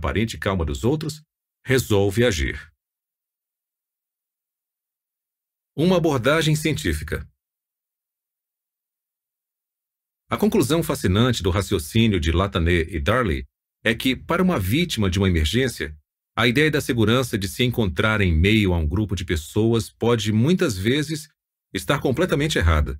aparente calma dos outros, resolve agir. Uma abordagem científica. A conclusão fascinante do raciocínio de Latané e Darley é que, para uma vítima de uma emergência, a ideia da segurança de se encontrar em meio a um grupo de pessoas pode muitas vezes estar completamente errada.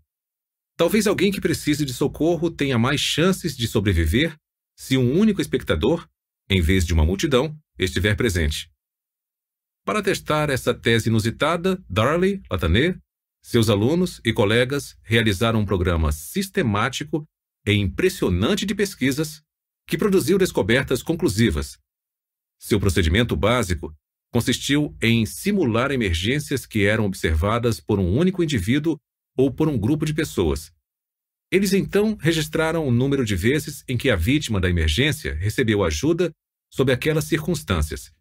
Talvez alguém que precise de socorro tenha mais chances de sobreviver se um único espectador, em vez de uma multidão, estiver presente. Para testar essa tese inusitada, Darley, Latané, seus alunos e colegas realizaram um programa sistemático e impressionante de pesquisas que produziu descobertas conclusivas. Seu procedimento básico consistiu em simular emergências que eram observadas por um único indivíduo ou por um grupo de pessoas. Eles então registraram o número de vezes em que a vítima da emergência recebeu ajuda sob aquelas circunstâncias.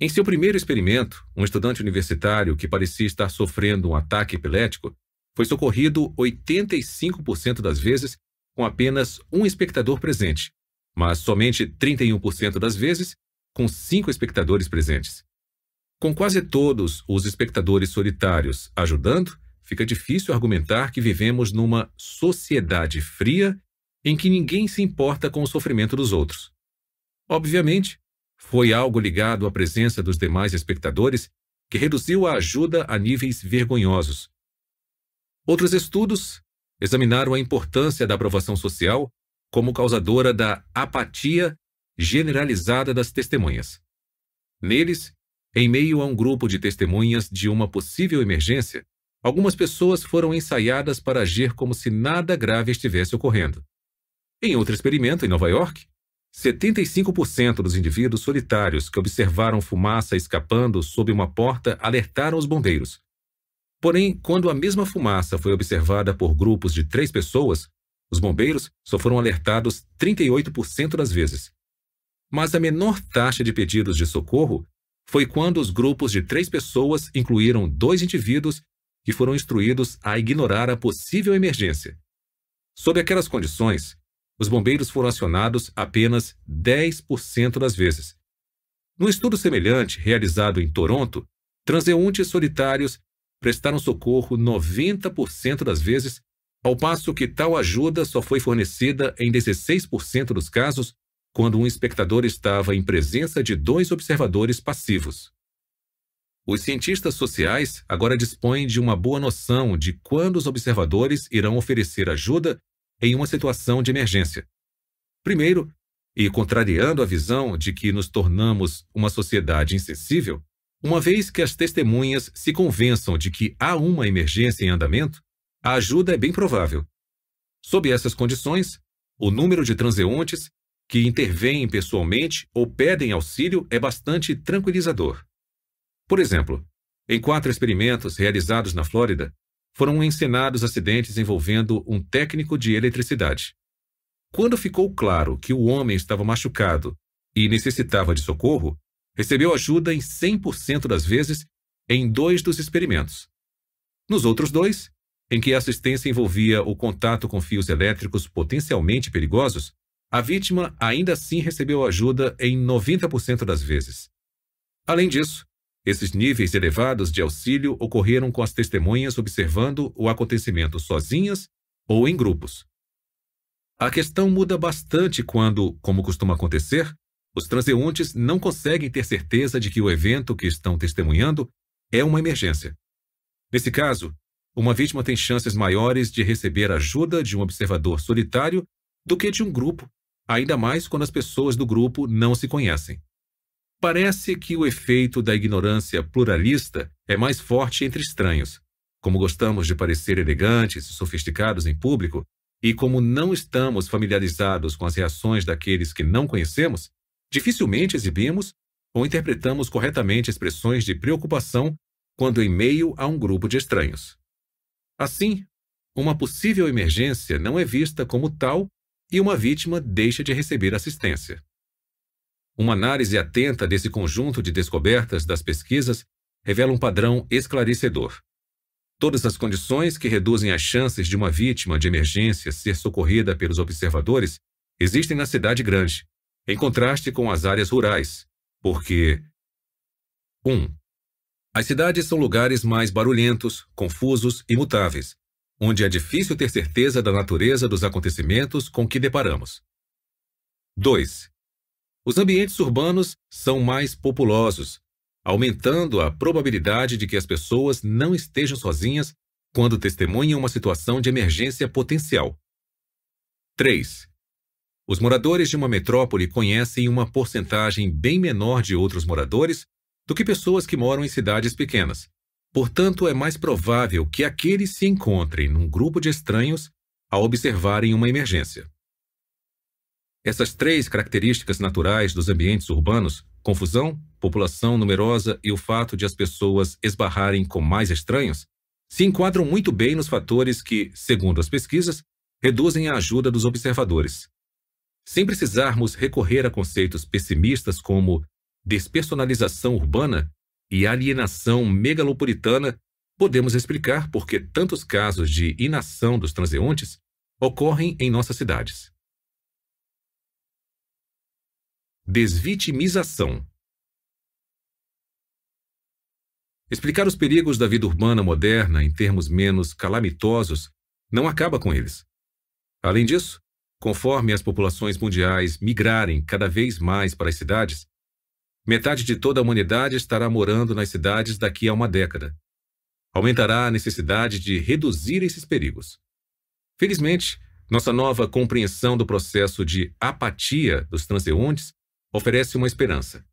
Em seu primeiro experimento, um estudante universitário que parecia estar sofrendo um ataque epilético foi socorrido 85% das vezes com apenas um espectador presente, mas somente 31% das vezes com cinco espectadores presentes. Com quase todos os espectadores solitários ajudando, fica difícil argumentar que vivemos numa sociedade fria em que ninguém se importa com o sofrimento dos outros. Obviamente, foi algo ligado à presença dos demais espectadores que reduziu a ajuda a níveis vergonhosos. Outros estudos examinaram a importância da aprovação social como causadora da apatia generalizada das testemunhas. Neles, em meio a um grupo de testemunhas de uma possível emergência, algumas pessoas foram ensaiadas para agir como se nada grave estivesse ocorrendo. Em outro experimento em Nova York, 75% dos indivíduos solitários que observaram fumaça escapando sob uma porta alertaram os bombeiros. Porém, quando a mesma fumaça foi observada por grupos de três pessoas, os bombeiros só foram alertados 38% das vezes. Mas a menor taxa de pedidos de socorro foi quando os grupos de três pessoas incluíram dois indivíduos que foram instruídos a ignorar a possível emergência. Sob aquelas condições, os bombeiros foram acionados apenas 10% das vezes. No estudo semelhante realizado em Toronto, transeuntes solitários prestaram socorro 90% das vezes, ao passo que tal ajuda só foi fornecida em 16% dos casos quando um espectador estava em presença de dois observadores passivos. Os cientistas sociais agora dispõem de uma boa noção de quando os observadores irão oferecer ajuda em uma situação de emergência. Primeiro, e contrariando a visão de que nos tornamos uma sociedade insensível, uma vez que as testemunhas se convençam de que há uma emergência em andamento, a ajuda é bem provável. Sob essas condições, o número de transeuntes que intervêm pessoalmente ou pedem auxílio é bastante tranquilizador. Por exemplo, em quatro experimentos realizados na Flórida, foram encenados acidentes envolvendo um técnico de eletricidade. Quando ficou claro que o homem estava machucado e necessitava de socorro, recebeu ajuda em 100% das vezes em dois dos experimentos. Nos outros dois, em que a assistência envolvia o contato com fios elétricos potencialmente perigosos, a vítima ainda assim recebeu ajuda em 90% das vezes. Além disso, esses níveis elevados de auxílio ocorreram com as testemunhas observando o acontecimento sozinhas ou em grupos. A questão muda bastante quando, como costuma acontecer, os transeuntes não conseguem ter certeza de que o evento que estão testemunhando é uma emergência. Nesse caso, uma vítima tem chances maiores de receber ajuda de um observador solitário do que de um grupo ainda mais quando as pessoas do grupo não se conhecem. Parece que o efeito da ignorância pluralista é mais forte entre estranhos. Como gostamos de parecer elegantes e sofisticados em público, e como não estamos familiarizados com as reações daqueles que não conhecemos, dificilmente exibimos ou interpretamos corretamente expressões de preocupação quando em meio a um grupo de estranhos. Assim, uma possível emergência não é vista como tal e uma vítima deixa de receber assistência. Uma análise atenta desse conjunto de descobertas das pesquisas revela um padrão esclarecedor. Todas as condições que reduzem as chances de uma vítima de emergência ser socorrida pelos observadores existem na cidade grande, em contraste com as áreas rurais, porque 1. Um, as cidades são lugares mais barulhentos, confusos e mutáveis, onde é difícil ter certeza da natureza dos acontecimentos com que deparamos. 2. Os ambientes urbanos são mais populosos, aumentando a probabilidade de que as pessoas não estejam sozinhas quando testemunham uma situação de emergência potencial. 3. Os moradores de uma metrópole conhecem uma porcentagem bem menor de outros moradores do que pessoas que moram em cidades pequenas. Portanto, é mais provável que aqueles se encontrem num grupo de estranhos ao observarem uma emergência. Essas três características naturais dos ambientes urbanos confusão, população numerosa e o fato de as pessoas esbarrarem com mais estranhos se enquadram muito bem nos fatores que, segundo as pesquisas, reduzem a ajuda dos observadores. Sem precisarmos recorrer a conceitos pessimistas como despersonalização urbana e alienação megalopolitana, podemos explicar por que tantos casos de inação dos transeuntes ocorrem em nossas cidades. Desvitimização Explicar os perigos da vida urbana moderna em termos menos calamitosos não acaba com eles. Além disso, conforme as populações mundiais migrarem cada vez mais para as cidades, metade de toda a humanidade estará morando nas cidades daqui a uma década. Aumentará a necessidade de reduzir esses perigos. Felizmente, nossa nova compreensão do processo de apatia dos transeuntes oferece uma esperança.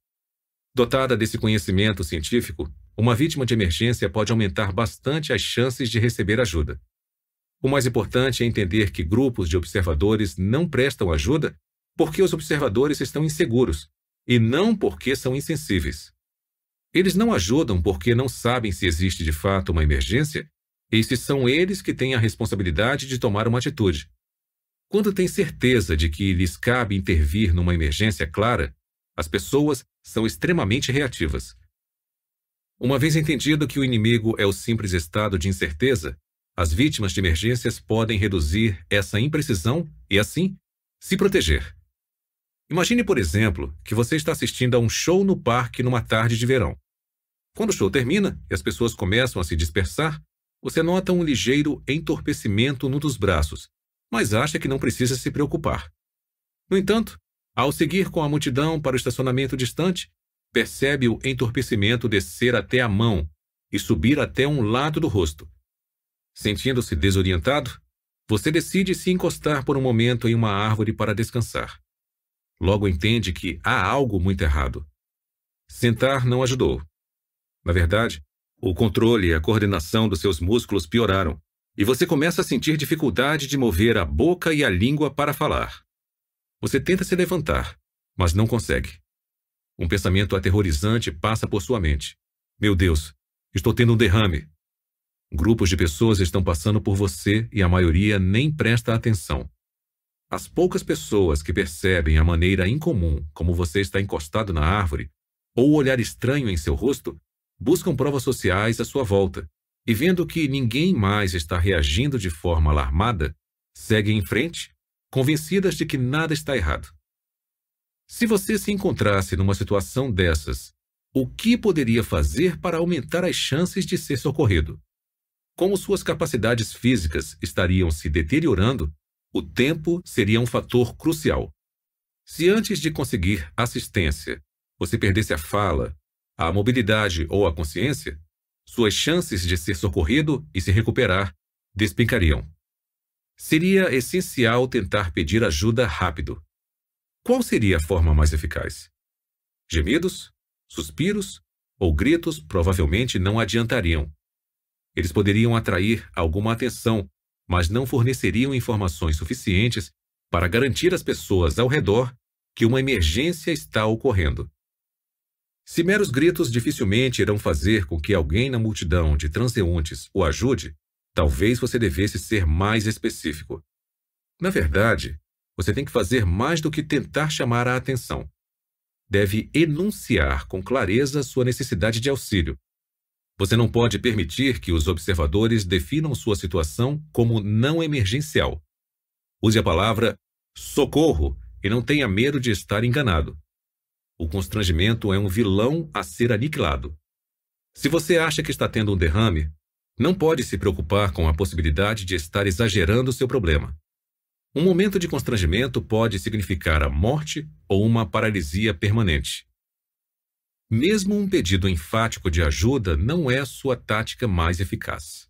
Dotada desse conhecimento científico, uma vítima de emergência pode aumentar bastante as chances de receber ajuda. O mais importante é entender que grupos de observadores não prestam ajuda porque os observadores estão inseguros e não porque são insensíveis. Eles não ajudam porque não sabem se existe de fato uma emergência e se são eles que têm a responsabilidade de tomar uma atitude. Quando têm certeza de que lhes cabe intervir numa emergência clara, as pessoas são extremamente reativas. Uma vez entendido que o inimigo é o simples estado de incerteza, as vítimas de emergências podem reduzir essa imprecisão e, assim, se proteger. Imagine, por exemplo, que você está assistindo a um show no parque numa tarde de verão. Quando o show termina e as pessoas começam a se dispersar, você nota um ligeiro entorpecimento num dos braços, mas acha que não precisa se preocupar. No entanto, ao seguir com a multidão para o estacionamento distante, percebe o entorpecimento descer até a mão e subir até um lado do rosto. Sentindo-se desorientado, você decide se encostar por um momento em uma árvore para descansar. Logo entende que há algo muito errado. Sentar não ajudou. Na verdade, o controle e a coordenação dos seus músculos pioraram, e você começa a sentir dificuldade de mover a boca e a língua para falar. Você tenta se levantar, mas não consegue. Um pensamento aterrorizante passa por sua mente. Meu Deus, estou tendo um derrame. Grupos de pessoas estão passando por você e a maioria nem presta atenção. As poucas pessoas que percebem a maneira incomum como você está encostado na árvore ou o olhar estranho em seu rosto buscam provas sociais à sua volta e, vendo que ninguém mais está reagindo de forma alarmada, seguem em frente, convencidas de que nada está errado. Se você se encontrasse numa situação dessas, o que poderia fazer para aumentar as chances de ser socorrido? Como suas capacidades físicas estariam se deteriorando, o tempo seria um fator crucial. Se antes de conseguir assistência você perdesse a fala, a mobilidade ou a consciência, suas chances de ser socorrido e se recuperar despencariam. Seria essencial tentar pedir ajuda rápido. Qual seria a forma mais eficaz? Gemidos, suspiros ou gritos provavelmente não adiantariam. Eles poderiam atrair alguma atenção, mas não forneceriam informações suficientes para garantir às pessoas ao redor que uma emergência está ocorrendo. Se meros gritos dificilmente irão fazer com que alguém na multidão de transeuntes o ajude, talvez você devesse ser mais específico. Na verdade, você tem que fazer mais do que tentar chamar a atenção. Deve enunciar com clareza sua necessidade de auxílio. Você não pode permitir que os observadores definam sua situação como não emergencial. Use a palavra socorro e não tenha medo de estar enganado. O constrangimento é um vilão a ser aniquilado. Se você acha que está tendo um derrame, não pode se preocupar com a possibilidade de estar exagerando seu problema. Um momento de constrangimento pode significar a morte ou uma paralisia permanente. Mesmo um pedido enfático de ajuda não é a sua tática mais eficaz.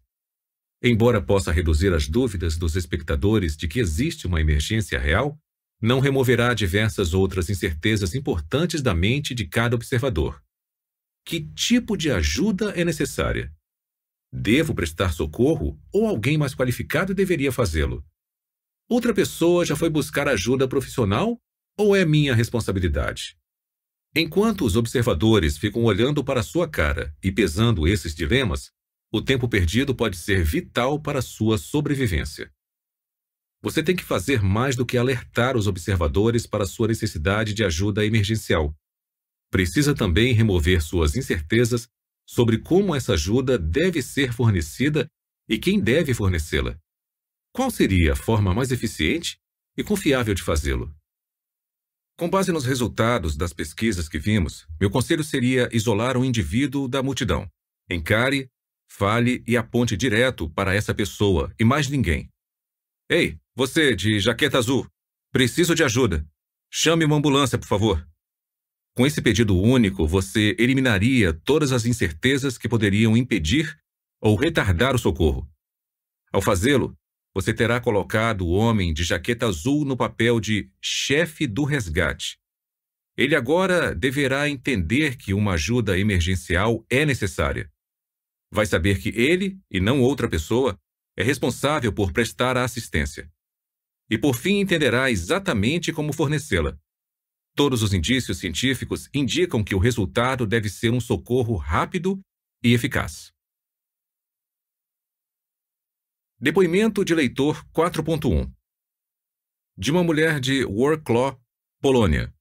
Embora possa reduzir as dúvidas dos espectadores de que existe uma emergência real, não removerá diversas outras incertezas importantes da mente de cada observador. Que tipo de ajuda é necessária? Devo prestar socorro ou alguém mais qualificado deveria fazê-lo? Outra pessoa já foi buscar ajuda profissional ou é minha responsabilidade? Enquanto os observadores ficam olhando para sua cara e pesando esses dilemas, o tempo perdido pode ser vital para sua sobrevivência. Você tem que fazer mais do que alertar os observadores para sua necessidade de ajuda emergencial. Precisa também remover suas incertezas sobre como essa ajuda deve ser fornecida e quem deve fornecê-la. Qual seria a forma mais eficiente e confiável de fazê-lo? Com base nos resultados das pesquisas que vimos, meu conselho seria isolar um indivíduo da multidão. Encare, fale e aponte direto para essa pessoa e mais ninguém. Ei, você de jaqueta azul, preciso de ajuda. Chame uma ambulância, por favor. Com esse pedido único, você eliminaria todas as incertezas que poderiam impedir ou retardar o socorro. Ao fazê-lo, você terá colocado o homem de jaqueta azul no papel de chefe do resgate. Ele agora deverá entender que uma ajuda emergencial é necessária. Vai saber que ele, e não outra pessoa, é responsável por prestar a assistência. E por fim entenderá exatamente como fornecê-la. Todos os indícios científicos indicam que o resultado deve ser um socorro rápido e eficaz. Depoimento de leitor 4.1 De uma mulher de Wrocław, Polônia.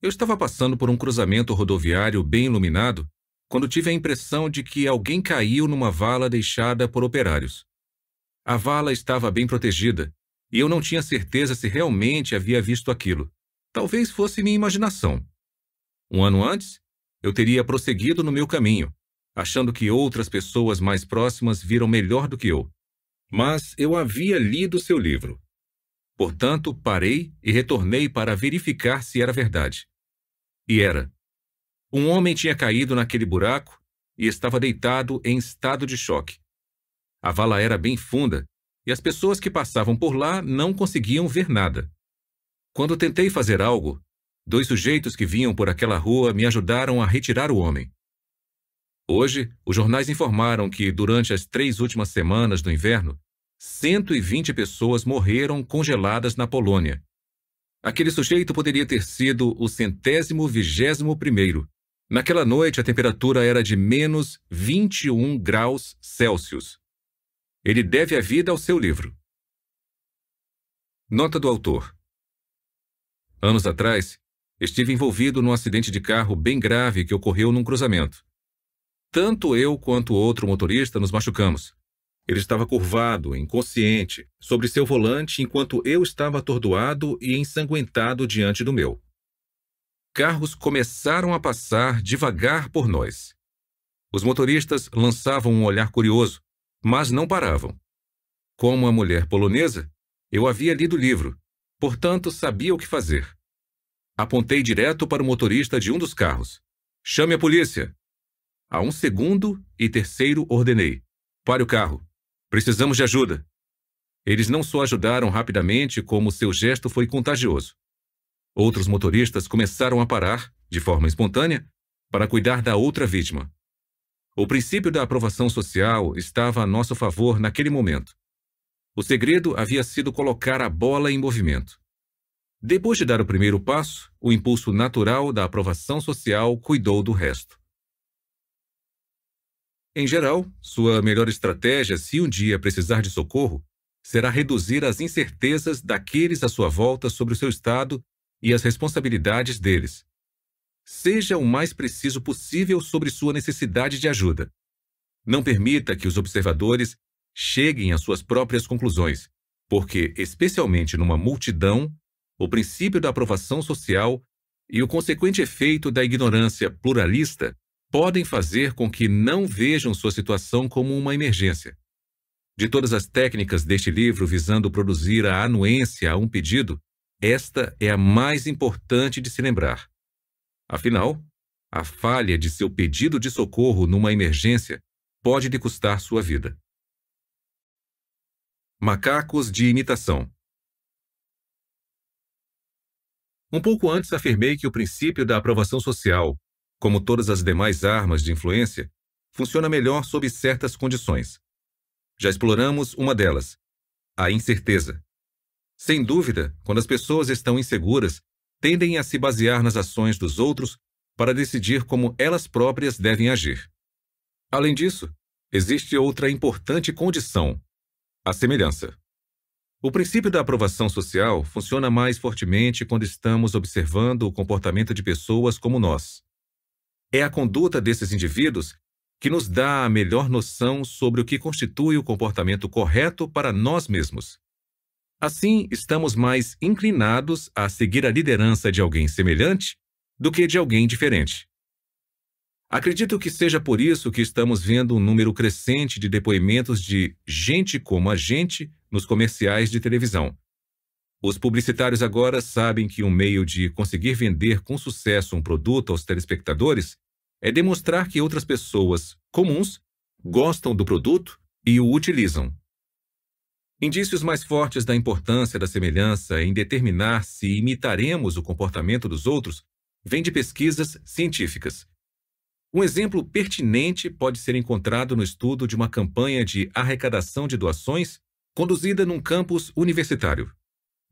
Eu estava passando por um cruzamento rodoviário bem iluminado quando tive a impressão de que alguém caiu numa vala deixada por operários. A vala estava bem protegida e eu não tinha certeza se realmente havia visto aquilo. Talvez fosse minha imaginação. Um ano antes, eu teria prosseguido no meu caminho, achando que outras pessoas mais próximas viram melhor do que eu. Mas eu havia lido seu livro. Portanto, parei e retornei para verificar se era verdade. E era. Um homem tinha caído naquele buraco e estava deitado em estado de choque. A vala era bem funda e as pessoas que passavam por lá não conseguiam ver nada. Quando tentei fazer algo, dois sujeitos que vinham por aquela rua me ajudaram a retirar o homem. Hoje, os jornais informaram que, durante as três últimas semanas do inverno, 120 pessoas morreram congeladas na Polônia. Aquele sujeito poderia ter sido o centésimo vigésimo primeiro. Naquela noite, a temperatura era de menos 21 graus Celsius. Ele deve a vida ao seu livro. Nota do autor. Anos atrás, estive envolvido num acidente de carro bem grave que ocorreu num cruzamento. Tanto eu quanto outro motorista nos machucamos. Ele estava curvado, inconsciente, sobre seu volante enquanto eu estava atordoado e ensanguentado diante do meu. Carros começaram a passar devagar por nós. Os motoristas lançavam um olhar curioso, mas não paravam. Como a mulher polonesa, eu havia lido o livro, portanto sabia o que fazer. Apontei direto para o motorista de um dos carros. Chame a polícia! A um segundo e terceiro ordenei: pare o carro. Precisamos de ajuda. Eles não só ajudaram rapidamente, como seu gesto foi contagioso. Outros motoristas começaram a parar, de forma espontânea, para cuidar da outra vítima. O princípio da aprovação social estava a nosso favor naquele momento. O segredo havia sido colocar a bola em movimento. Depois de dar o primeiro passo, o impulso natural da aprovação social cuidou do resto. Em geral, sua melhor estratégia, se um dia precisar de socorro, será reduzir as incertezas daqueles à sua volta sobre o seu estado e as responsabilidades deles. Seja o mais preciso possível sobre sua necessidade de ajuda. Não permita que os observadores cheguem às suas próprias conclusões, porque, especialmente numa multidão, o princípio da aprovação social e o consequente efeito da ignorância pluralista podem fazer com que não vejam sua situação como uma emergência. De todas as técnicas deste livro visando produzir a anuência a um pedido, esta é a mais importante de se lembrar. Afinal, a falha de seu pedido de socorro numa emergência pode lhe custar sua vida. Macacos de imitação. Um pouco antes afirmei que o princípio da aprovação social, como todas as demais armas de influência, funciona melhor sob certas condições. Já exploramos uma delas, a incerteza. Sem dúvida, quando as pessoas estão inseguras, tendem a se basear nas ações dos outros para decidir como elas próprias devem agir. Além disso, existe outra importante condição, a semelhança. O princípio da aprovação social funciona mais fortemente quando estamos observando o comportamento de pessoas como nós. É a conduta desses indivíduos que nos dá a melhor noção sobre o que constitui o comportamento correto para nós mesmos. Assim, estamos mais inclinados a seguir a liderança de alguém semelhante do que de alguém diferente. Acredito que seja por isso que estamos vendo um número crescente de depoimentos de gente como a gente nos comerciais de televisão. Os publicitários agora sabem que um meio de conseguir vender com sucesso um produto aos telespectadores é demonstrar que outras pessoas comuns gostam do produto e o utilizam. Indícios mais fortes da importância da semelhança em determinar se imitaremos o comportamento dos outros vêm de pesquisas científicas. Um exemplo pertinente pode ser encontrado no estudo de uma campanha de arrecadação de doações conduzida num campus universitário.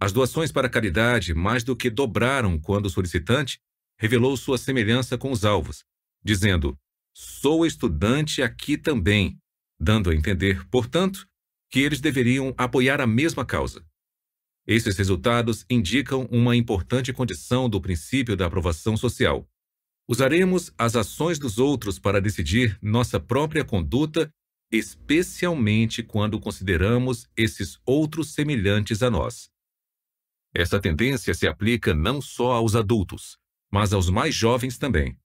As doações para caridade mais do que dobraram quando o solicitante revelou sua semelhança com os alvos, dizendo: Sou estudante aqui também, dando a entender, portanto, que eles deveriam apoiar a mesma causa. Esses resultados indicam uma importante condição do princípio da aprovação social. Usaremos as ações dos outros para decidir nossa própria conduta, especialmente quando consideramos esses outros semelhantes a nós. Essa tendência se aplica não só aos adultos, mas aos mais jovens também.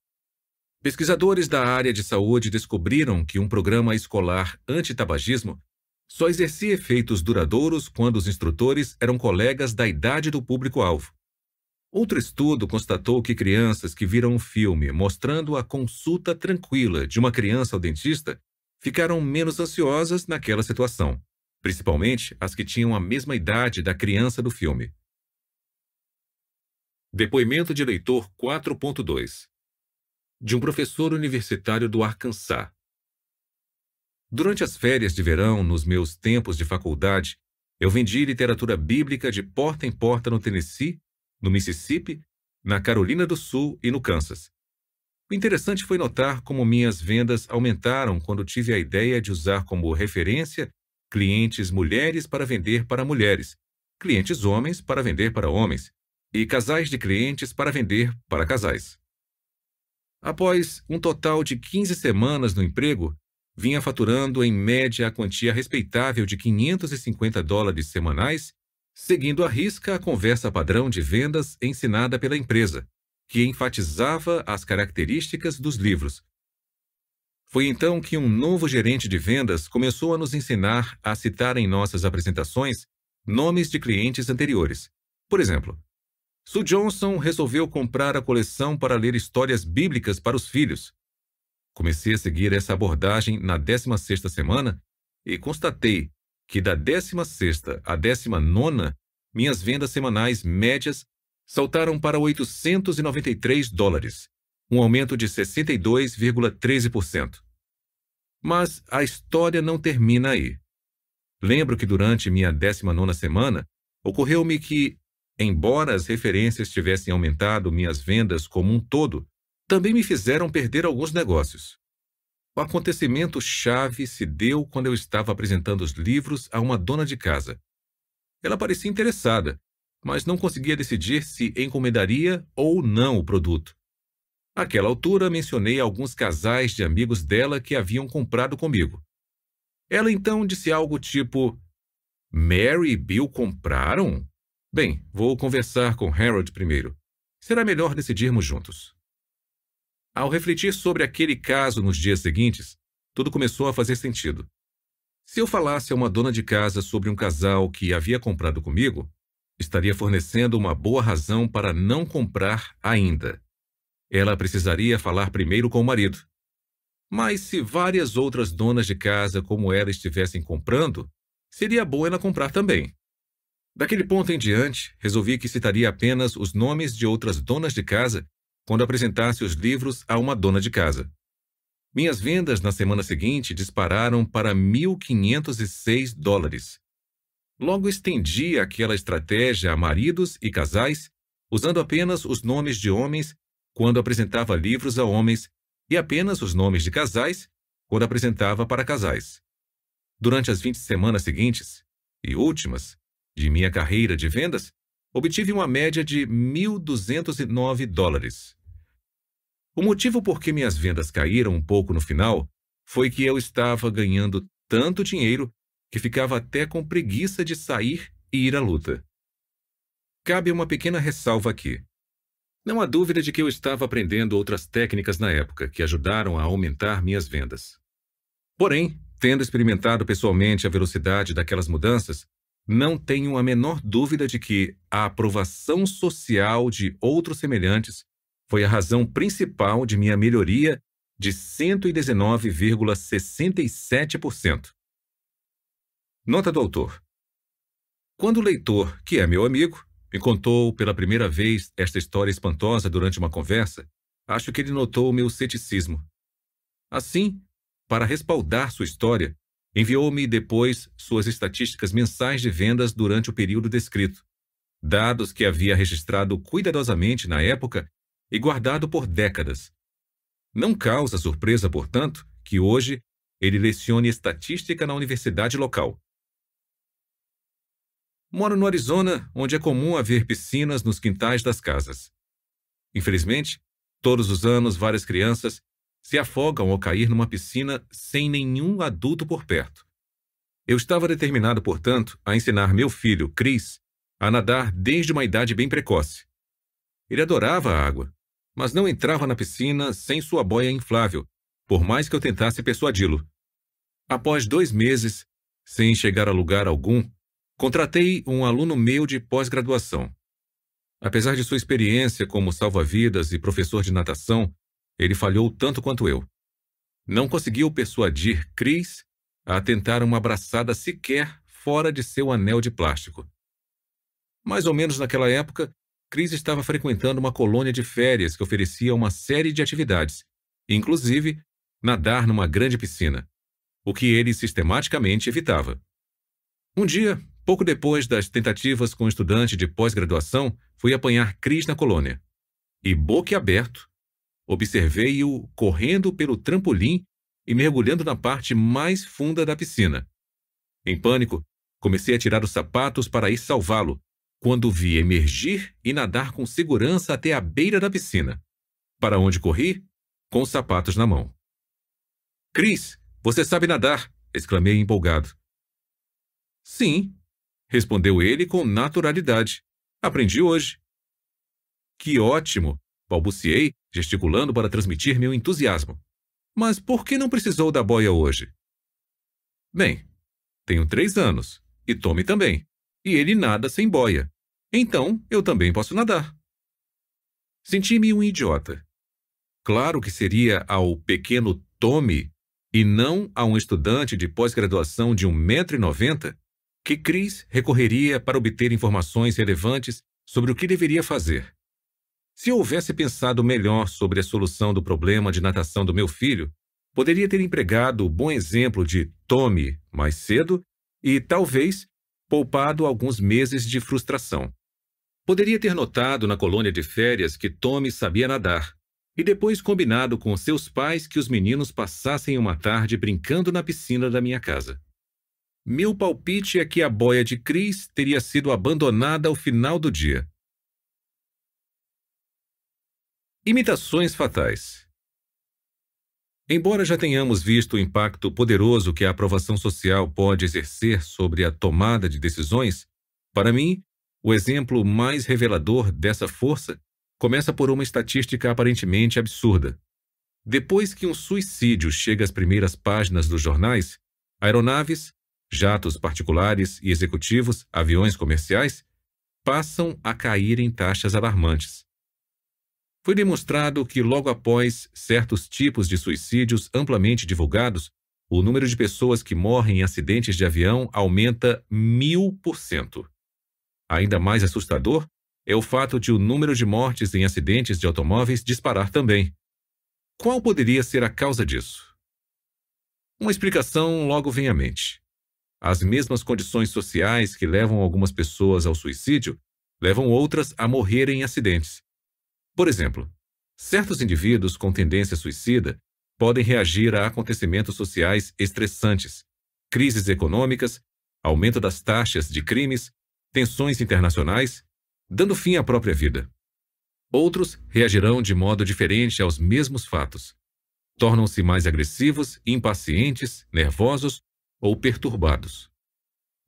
Pesquisadores da área de saúde descobriram que um programa escolar anti-tabagismo só exercia efeitos duradouros quando os instrutores eram colegas da idade do público-alvo. Outro estudo constatou que crianças que viram um filme mostrando a consulta tranquila de uma criança ao dentista ficaram menos ansiosas naquela situação, principalmente as que tinham a mesma idade da criança do filme. Depoimento de leitor 4.2 De um professor universitário do Arkansas. Durante as férias de verão, nos meus tempos de faculdade, eu vendi literatura bíblica de porta em porta no Tennessee no Mississippi, na Carolina do Sul e no Kansas. O interessante foi notar como minhas vendas aumentaram quando tive a ideia de usar como referência clientes mulheres para vender para mulheres, clientes homens para vender para homens e casais de clientes para vender para casais. Após um total de 15 semanas no emprego, vinha faturando em média a quantia respeitável de 550 dólares semanais seguindo à risca a conversa padrão de vendas ensinada pela empresa, que enfatizava as características dos livros. Foi então que um novo gerente de vendas começou a nos ensinar a citar em nossas apresentações nomes de clientes anteriores. Por exemplo, Sue Johnson resolveu comprar a coleção para ler histórias bíblicas para os filhos. Comecei a seguir essa abordagem na 16ª semana e constatei que da 16ª à 19ª, minhas vendas semanais médias saltaram para 893 dólares, um aumento de 62,13%. Mas a história não termina aí. Lembro que durante minha 19ª semana, ocorreu-me que, embora as referências tivessem aumentado minhas vendas como um todo, também me fizeram perder alguns negócios. O acontecimento chave se deu quando eu estava apresentando os livros a uma dona de casa. Ela parecia interessada, mas não conseguia decidir se encomendaria ou não o produto. Àquela altura, mencionei alguns casais de amigos dela que haviam comprado comigo. Ela então disse algo tipo: Mary e Bill compraram? Bem, vou conversar com Harold primeiro. Será melhor decidirmos juntos. Ao refletir sobre aquele caso nos dias seguintes, tudo começou a fazer sentido. Se eu falasse a uma dona de casa sobre um casal que havia comprado comigo, estaria fornecendo uma boa razão para não comprar ainda. Ela precisaria falar primeiro com o marido. Mas se várias outras donas de casa como ela estivessem comprando, seria bom ela comprar também. Daquele ponto em diante, resolvi que citaria apenas os nomes de outras donas de casa quando apresentasse os livros a uma dona de casa. Minhas vendas na semana seguinte dispararam para 1.506 dólares. Logo estendi aquela estratégia a maridos e casais, usando apenas os nomes de homens quando apresentava livros a homens e apenas os nomes de casais quando apresentava para casais. Durante as 20 semanas seguintes e últimas de minha carreira de vendas, obtive uma média de 1.209 dólares. O motivo por que minhas vendas caíram um pouco no final foi que eu estava ganhando tanto dinheiro que ficava até com preguiça de sair e ir à luta. Cabe uma pequena ressalva aqui. Não há dúvida de que eu estava aprendendo outras técnicas na época que ajudaram a aumentar minhas vendas. Porém, tendo experimentado pessoalmente a velocidade daquelas mudanças, não tenho a menor dúvida de que a aprovação social de outros semelhantes foi a razão principal de minha melhoria de 119,67%. Nota do autor. Quando o leitor, que é meu amigo, me contou pela primeira vez esta história espantosa durante uma conversa, acho que ele notou o meu ceticismo. Assim, para respaldar sua história, enviou-me depois suas estatísticas mensais de vendas durante o período descrito, dados que havia registrado cuidadosamente na época e guardado por décadas. Não causa surpresa, portanto, que hoje ele lecione estatística na universidade local. Moro no Arizona, onde é comum haver piscinas nos quintais das casas. Infelizmente, todos os anos várias crianças se afogam ao cair numa piscina sem nenhum adulto por perto. Eu estava determinado, portanto, a ensinar meu filho, Chris, a nadar desde uma idade bem precoce. Ele adorava a água, mas não entrava na piscina sem sua boia inflável, por mais que eu tentasse persuadi-lo. Após dois meses, sem chegar a lugar algum, Contratei um aluno meu de pós-graduação. Apesar de sua experiência como salva-vidas e professor de natação, ele falhou tanto quanto eu. Não conseguiu persuadir Chris a tentar uma abraçada sequer fora de seu anel de plástico. Mais ou menos naquela época, Chris estava frequentando uma colônia de férias que oferecia uma série de atividades, inclusive nadar numa grande piscina, o que ele sistematicamente evitava. Um dia, Pouco depois das tentativas com o estudante de pós-graduação, fui apanhar Cris na colônia. E, boquiaberto, observei-o correndo pelo trampolim e mergulhando na parte mais funda da piscina. Em pânico, comecei a tirar os sapatos para ir salvá-lo, quando vi emergir e nadar com segurança até a beira da piscina, para onde corri, com os sapatos na mão. Cris, você sabe nadar! exclamei empolgado. Sim, respondeu ele com naturalidade. Aprendi hoje. Que ótimo! balbuciei, gesticulando para transmitir meu entusiasmo. Mas por que não precisou da boia hoje? Bem, tenho três anos, e Tommy também, e ele nada sem boia. Então eu também posso nadar. Senti-me um idiota. Claro que seria ao pequeno Tommy, e não a um estudante de pós-graduação de um metro e noventa, que Chris recorreria para obter informações relevantes sobre o que deveria fazer. Se eu houvesse pensado melhor sobre a solução do problema de natação do meu filho, poderia ter empregado o bom exemplo de Tommy mais cedo e, talvez, poupado alguns meses de frustração. Poderia ter notado na colônia de férias que Tommy sabia nadar e depois combinado com seus pais que os meninos passassem uma tarde brincando na piscina da minha casa. Meu palpite é que a boia de Cris teria sido abandonada ao final do dia. Imitações fatais. Embora já tenhamos visto o impacto poderoso que a aprovação social pode exercer sobre a tomada de decisões, para mim, o exemplo mais revelador dessa força começa por uma estatística aparentemente absurda. Depois que um suicídio chega às primeiras páginas dos jornais, aeronaves, jatos particulares e executivos, aviões comerciais, passam a cair em taxas alarmantes. Foi demonstrado que, logo após certos tipos de suicídios amplamente divulgados, o número de pessoas que morrem em acidentes de avião aumenta mil por cento. Ainda mais assustador é o fato de o número de mortes em acidentes de automóveis disparar também. Qual poderia ser a causa disso? Uma explicação logo vem à mente. As mesmas condições sociais que levam algumas pessoas ao suicídio levam outras a morrerem em acidentes. Por exemplo, certos indivíduos com tendência suicida podem reagir a acontecimentos sociais estressantes, crises econômicas, aumento das taxas de crimes, tensões internacionais, dando fim à própria vida. Outros reagirão de modo diferente aos mesmos fatos. Tornam-se mais agressivos, impacientes, nervosos ou perturbados.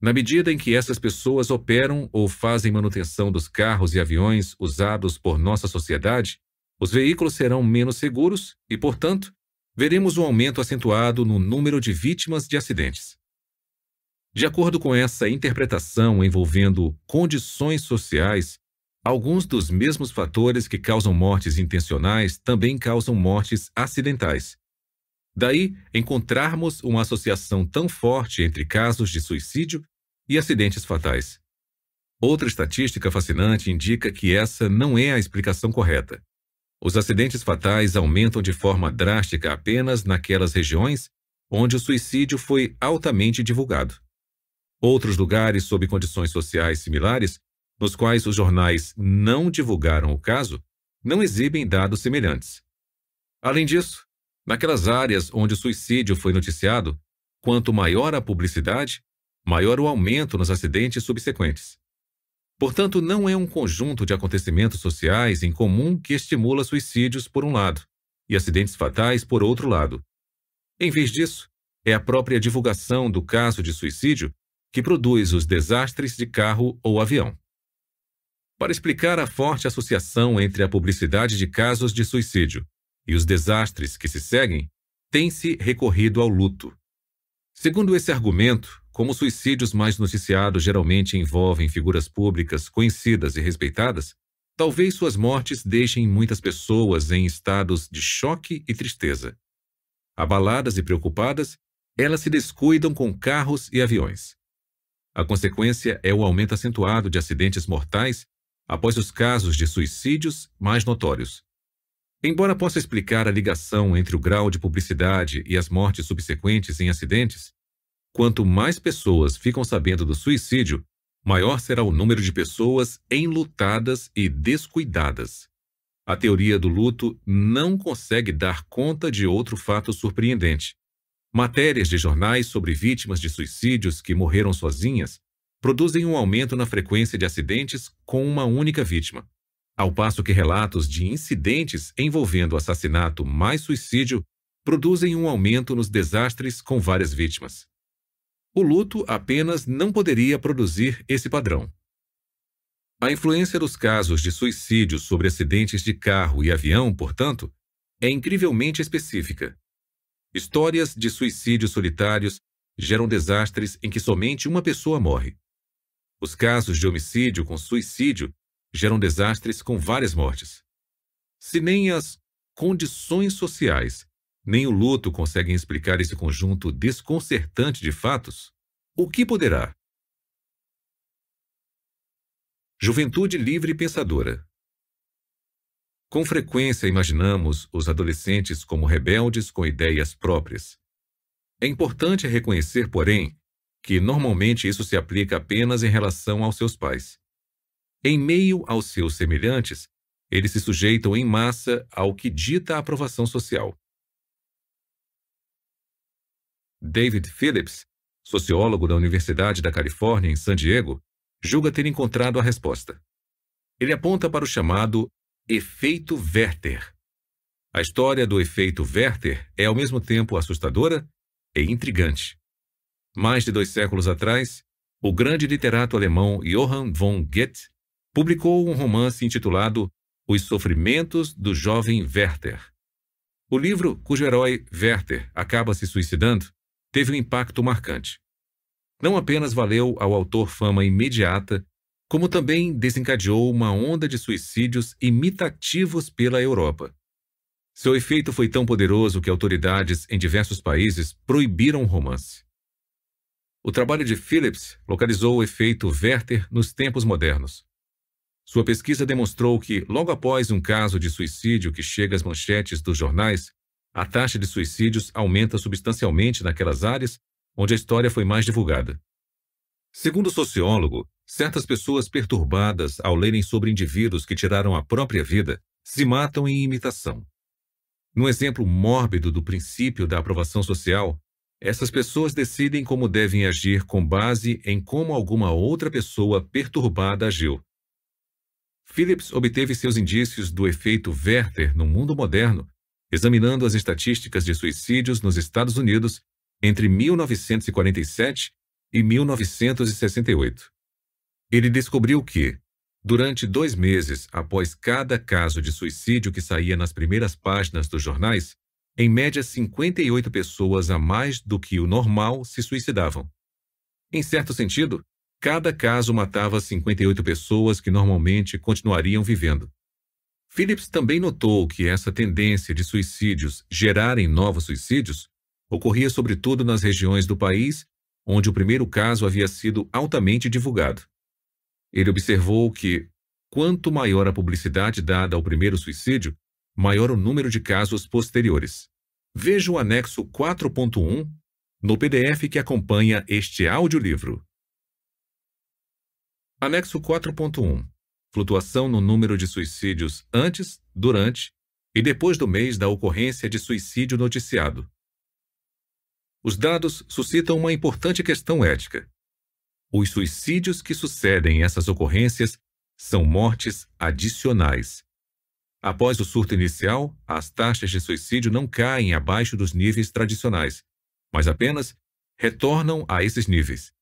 Na medida em que essas pessoas operam ou fazem manutenção dos carros e aviões usados por nossa sociedade, os veículos serão menos seguros e, portanto, veremos um aumento acentuado no número de vítimas de acidentes. De acordo com essa interpretação envolvendo condições sociais, Alguns dos mesmos fatores que causam mortes intencionais também causam mortes acidentais. Daí encontrarmos uma associação tão forte entre casos de suicídio e acidentes fatais. Outra estatística fascinante indica que essa não é a explicação correta. Os acidentes fatais aumentam de forma drástica apenas naquelas regiões onde o suicídio foi altamente divulgado. Outros lugares sob condições sociais similares nos quais os jornais não divulgaram o caso, não exibem dados semelhantes. Além disso, naquelas áreas onde o suicídio foi noticiado, quanto maior a publicidade, maior o aumento nos acidentes subsequentes. Portanto, não é um conjunto de acontecimentos sociais em comum que estimula suicídios por um lado e acidentes fatais por outro lado. Em vez disso, é a própria divulgação do caso de suicídio que produz os desastres de carro ou avião. Para explicar a forte associação entre a publicidade de casos de suicídio e os desastres que se seguem, tem-se recorrido ao luto. Segundo esse argumento, como suicídios mais noticiados geralmente envolvem figuras públicas conhecidas e respeitadas, talvez suas mortes deixem muitas pessoas em estados de choque e tristeza. Abaladas e preocupadas, elas se descuidam com carros e aviões. A consequência é o aumento acentuado de acidentes mortais após os casos de suicídios mais notórios. Embora possa explicar a ligação entre o grau de publicidade e as mortes subsequentes em acidentes, quanto mais pessoas ficam sabendo do suicídio, maior será o número de pessoas enlutadas e descuidadas. A teoria do luto não consegue dar conta de outro fato surpreendente. Matérias de jornais sobre vítimas de suicídios que morreram sozinhas produzem um aumento na frequência de acidentes com uma única vítima, ao passo que relatos de incidentes envolvendo assassinato mais suicídio produzem um aumento nos desastres com várias vítimas. O luto apenas não poderia produzir esse padrão. A influência dos casos de suicídio sobre acidentes de carro e avião, portanto, é incrivelmente específica. Histórias de suicídios solitários geram desastres em que somente uma pessoa morre. Os casos de homicídio com suicídio geram desastres com várias mortes. Se nem as condições sociais nem o luto conseguem explicar esse conjunto desconcertante de fatos, o que poderá? Juventude livre e pensadora. Com frequência imaginamos os adolescentes como rebeldes com ideias próprias. É importante reconhecer, porém, que normalmente isso se aplica apenas em relação aos seus pais. Em meio aos seus semelhantes, eles se sujeitam em massa ao que dita a aprovação social. David Phillips, sociólogo da Universidade da Califórnia em San Diego, julga ter encontrado a resposta. Ele aponta para o chamado efeito Werther. A história do efeito Werther é ao mesmo tempo assustadora e intrigante. Mais de dois séculos atrás, o grande literato alemão Johann von Goethe publicou um romance intitulado Os Sofrimentos do Jovem Werther. O livro, cujo herói Werther acaba se suicidando, teve um impacto marcante. Não apenas valeu ao autor fama imediata, como também desencadeou uma onda de suicídios imitativos pela Europa. Seu efeito foi tão poderoso que autoridades em diversos países proibiram o romance. O trabalho de Phillips localizou o efeito Werther nos tempos modernos. Sua pesquisa demonstrou que, logo após um caso de suicídio que chega às manchetes dos jornais, a taxa de suicídios aumenta substancialmente naquelas áreas onde a história foi mais divulgada. Segundo o sociólogo, certas pessoas perturbadas ao lerem sobre indivíduos que tiraram a própria vida se matam em imitação. No exemplo mórbido do princípio da aprovação social, essas pessoas decidem como devem agir com base em como alguma outra pessoa perturbada agiu. Phillips obteve seus indícios do efeito Werther no mundo moderno, examinando as estatísticas de suicídios nos Estados Unidos entre 1947 e 1968. Ele descobriu que, Durante dois meses após cada caso de suicídio que saía nas primeiras páginas dos jornais, em média 58 pessoas a mais do que o normal se suicidavam. Em certo sentido, cada caso matava 58 pessoas que normalmente continuariam vivendo. Phillips também notou que essa tendência de suicídios gerarem novos suicídios ocorria sobretudo nas regiões do país onde o primeiro caso havia sido altamente divulgado. Ele observou que, quanto maior a publicidade dada ao primeiro suicídio, maior o número de casos posteriores. Veja o anexo 4.1 no PDF que acompanha este audiolivro. Anexo 4.1 Flutuação no número de suicídios antes, durante e depois do mês da ocorrência de suicídio noticiado. Os dados suscitam uma importante questão ética. Os suicídios que sucedem essas ocorrências são mortes adicionais. Após o surto inicial, as taxas de suicídio não caem abaixo dos níveis tradicionais, mas apenas retornam a esses níveis.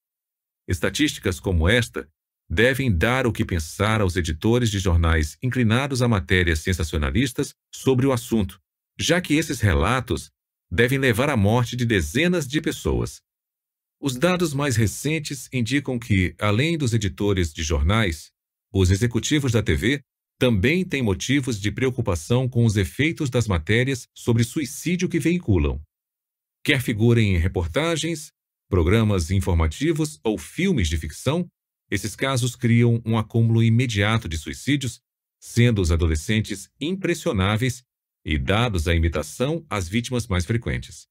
Estatísticas como esta devem dar o que pensar aos editores de jornais inclinados a matérias sensacionalistas sobre o assunto, já que esses relatos devem levar à morte de dezenas de pessoas. Os dados mais recentes indicam que, além dos editores de jornais, os executivos da TV também têm motivos de preocupação com os efeitos das matérias sobre suicídio que veiculam. Quer figurem em reportagens, programas informativos ou filmes de ficção, esses casos criam um acúmulo imediato de suicídios, sendo os adolescentes impressionáveis e, dados à imitação, as vítimas mais frequentes.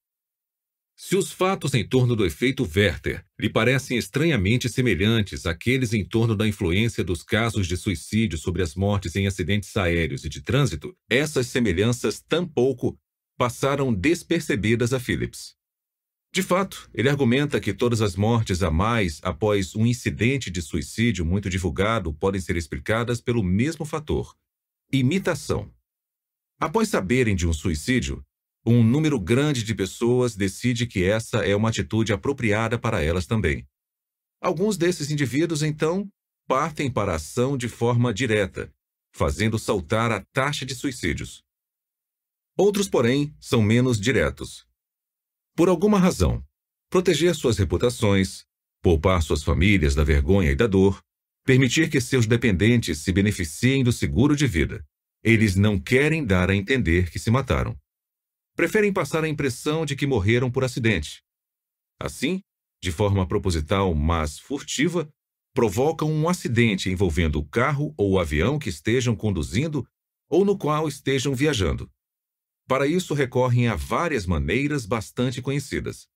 Se os fatos em torno do efeito Werther lhe parecem estranhamente semelhantes àqueles em torno da influência dos casos de suicídio sobre as mortes em acidentes aéreos e de trânsito, essas semelhanças tampouco passaram despercebidas a Phillips. De fato, ele argumenta que todas as mortes a mais após um incidente de suicídio muito divulgado podem ser explicadas pelo mesmo fator: imitação. Após saberem de um suicídio, um número grande de pessoas decide que essa é uma atitude apropriada para elas também. Alguns desses indivíduos, então, partem para a ação de forma direta, fazendo saltar a taxa de suicídios. Outros, porém, são menos diretos. Por alguma razão, proteger suas reputações, poupar suas famílias da vergonha e da dor, permitir que seus dependentes se beneficiem do seguro de vida. Eles não querem dar a entender que se mataram preferem passar a impressão de que morreram por acidente. Assim, de forma proposital, mas furtiva, provocam um acidente envolvendo o carro ou o avião que estejam conduzindo ou no qual estejam viajando. Para isso, recorrem a várias maneiras bastante conhecidas.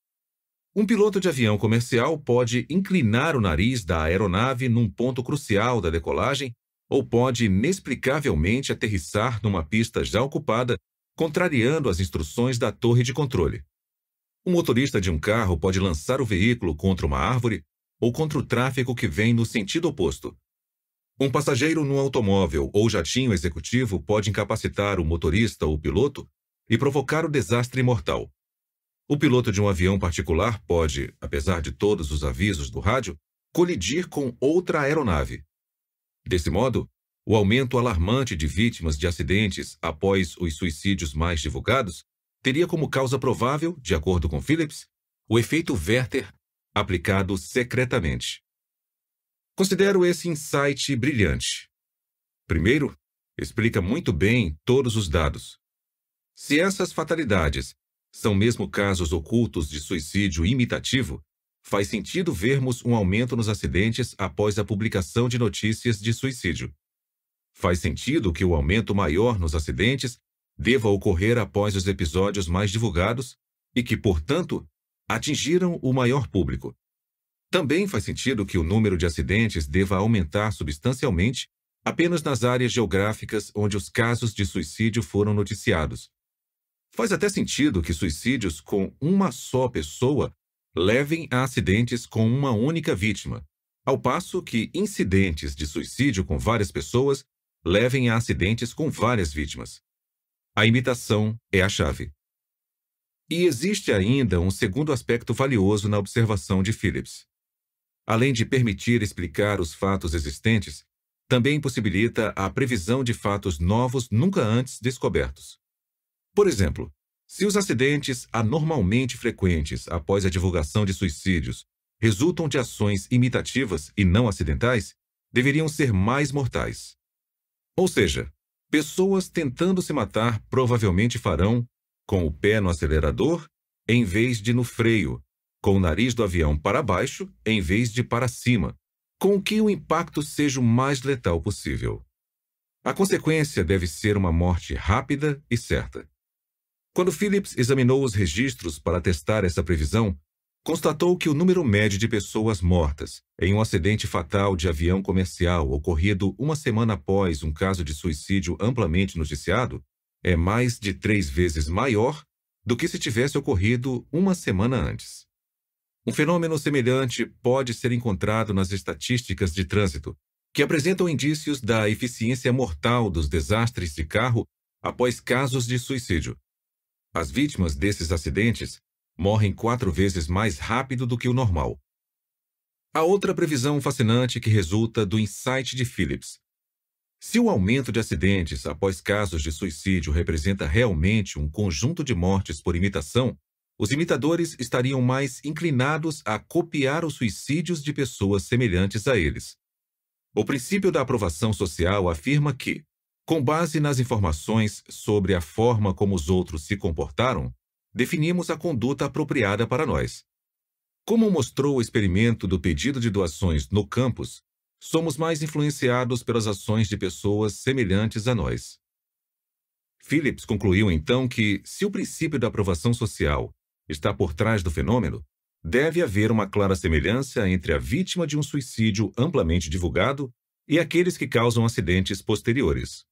Um piloto de avião comercial pode inclinar o nariz da aeronave num ponto crucial da decolagem ou pode inexplicavelmente aterrissar numa pista já ocupada contrariando as instruções da torre de controle. O motorista de um carro pode lançar o veículo contra uma árvore ou contra o tráfego que vem no sentido oposto. Um passageiro num automóvel ou jatinho executivo pode incapacitar o motorista ou piloto e provocar o desastre mortal. O piloto de um avião particular pode, apesar de todos os avisos do rádio, colidir com outra aeronave. Desse modo, o aumento alarmante de vítimas de acidentes após os suicídios mais divulgados teria como causa provável, de acordo com Phillips, o efeito Werther aplicado secretamente. Considero esse insight brilhante. Primeiro, explica muito bem todos os dados. Se essas fatalidades são mesmo casos ocultos de suicídio imitativo, faz sentido vermos um aumento nos acidentes após a publicação de notícias de suicídio. Faz sentido que o aumento maior nos acidentes deva ocorrer após os episódios mais divulgados e que, portanto, atingiram o maior público. Também faz sentido que o número de acidentes deva aumentar substancialmente apenas nas áreas geográficas onde os casos de suicídio foram noticiados. Faz até sentido que suicídios com uma só pessoa levem a acidentes com uma única vítima, ao passo que incidentes de suicídio com várias pessoas levem a acidentes com várias vítimas. A imitação é a chave. E existe ainda um segundo aspecto valioso na observação de Phillips. Além de permitir explicar os fatos existentes, também possibilita a previsão de fatos novos nunca antes descobertos. Por exemplo, se os acidentes anormalmente frequentes após a divulgação de suicídios resultam de ações imitativas e não acidentais, deveriam ser mais mortais. Ou seja, pessoas tentando se matar provavelmente farão com o pé no acelerador em vez de no freio, com o nariz do avião para baixo em vez de para cima, com que o impacto seja o mais letal possível. A consequência deve ser uma morte rápida e certa. Quando Phillips examinou os registros para testar essa previsão, constatou que o número médio de pessoas mortas em um acidente fatal de avião comercial ocorrido uma semana após um caso de suicídio amplamente noticiado é mais de três vezes maior do que se tivesse ocorrido uma semana antes. Um fenômeno semelhante pode ser encontrado nas estatísticas de trânsito, que apresentam indícios da eficiência mortal dos desastres de carro após casos de suicídio. As vítimas desses acidentes morrem quatro vezes mais rápido do que o normal. A outra previsão fascinante que resulta do insight de Phillips se o aumento de acidentes após casos de suicídio representa realmente um conjunto de mortes por imitação, os imitadores estariam mais inclinados a copiar os suicídios de pessoas semelhantes a eles. O princípio da aprovação social afirma que, com base nas informações sobre a forma como os outros se comportaram, definimos a conduta apropriada para nós. Como mostrou o experimento do pedido de doações no campus, somos mais influenciados pelas ações de pessoas semelhantes a nós. Phillips concluiu então que, se o princípio da aprovação social está por trás do fenômeno, deve haver uma clara semelhança entre a vítima de um suicídio amplamente divulgado e aqueles que causam acidentes posteriores.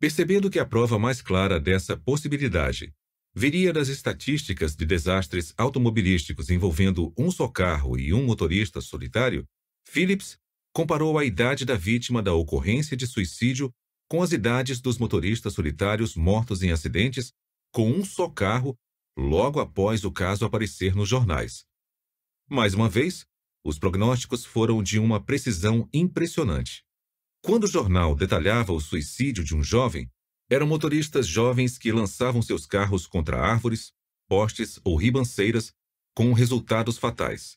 Percebendo que a prova mais clara dessa possibilidade viria das estatísticas de desastres automobilísticos envolvendo um só carro e um motorista solitário, Phillips comparou a idade da vítima da ocorrência de suicídio com as idades dos motoristas solitários mortos em acidentes com um só carro logo após o caso aparecer nos jornais. Mais uma vez, os prognósticos foram de uma precisão impressionante. Quando o jornal detalhava o suicídio de um jovem, eram motoristas jovens que lançavam seus carros contra árvores, postes ou ribanceiras, com resultados fatais.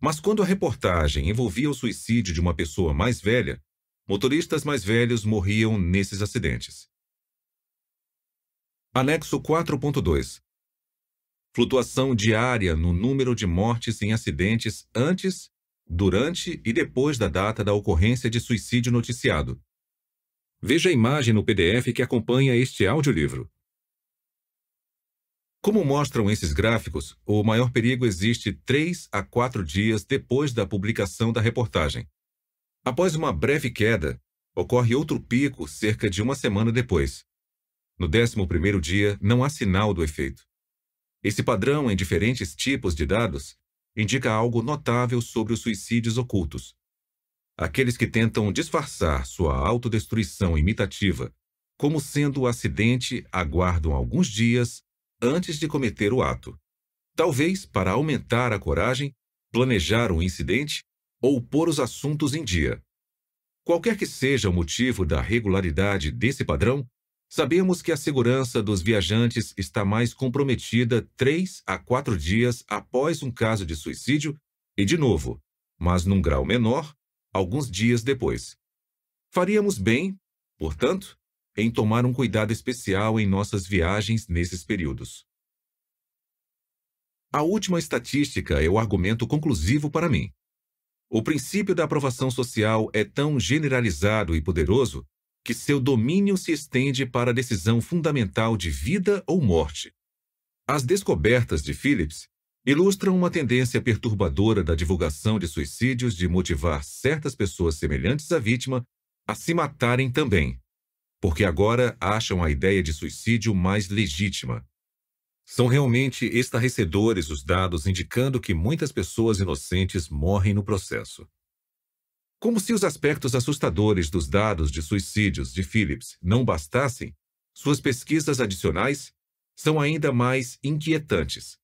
Mas quando a reportagem envolvia o suicídio de uma pessoa mais velha, motoristas mais velhos morriam nesses acidentes. Anexo 4.2 Flutuação diária no número de mortes em acidentes antes, durante e depois da data da ocorrência de suicídio noticiado. Veja a imagem no PDF que acompanha este audiolivro. Como mostram esses gráficos, o maior perigo existe três a quatro dias depois da publicação da reportagem. Após uma breve queda, ocorre outro pico cerca de uma semana depois. No décimo primeiro dia, não há sinal do efeito. Esse padrão em diferentes tipos de dados indica algo notável sobre os suicídios ocultos. Aqueles que tentam disfarçar sua autodestruição imitativa como sendo o acidente aguardam alguns dias antes de cometer o ato. Talvez para aumentar a coragem, planejar um incidente ou pôr os assuntos em dia. Qualquer que seja o motivo da regularidade desse padrão, sabemos que a segurança dos viajantes está mais comprometida três a quatro dias após um caso de suicídio e, de novo, mas num grau menor, alguns dias depois. Faríamos bem, portanto, em tomar um cuidado especial em nossas viagens nesses períodos. A última estatística é o argumento conclusivo para mim. O princípio da aprovação social é tão generalizado e poderoso que seu domínio se estende para a decisão fundamental de vida ou morte. As descobertas de Phillips ilustram uma tendência perturbadora da divulgação de suicídios de motivar certas pessoas semelhantes à vítima a se matarem também, porque agora acham a ideia de suicídio mais legítima. São realmente estarrecedores os dados indicando que muitas pessoas inocentes morrem no processo. Como se os aspectos assustadores dos dados de suicídios de Phillips não bastassem, suas pesquisas adicionais são ainda mais inquietantes.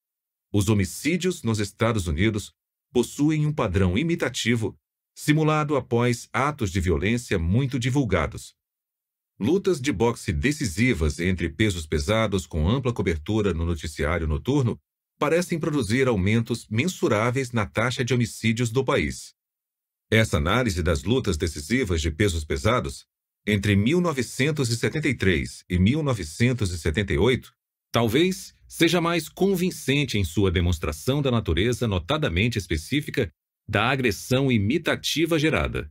Os homicídios nos Estados Unidos possuem um padrão imitativo simulado após atos de violência muito divulgados, Lutas de boxe decisivas entre pesos pesados com ampla cobertura no noticiário noturno parecem produzir aumentos mensuráveis na taxa de homicídios do país. Essa análise das lutas decisivas de pesos pesados entre 1973 e 1978 talvez seja mais convincente em sua demonstração da natureza notadamente específica da agressão imitativa gerada.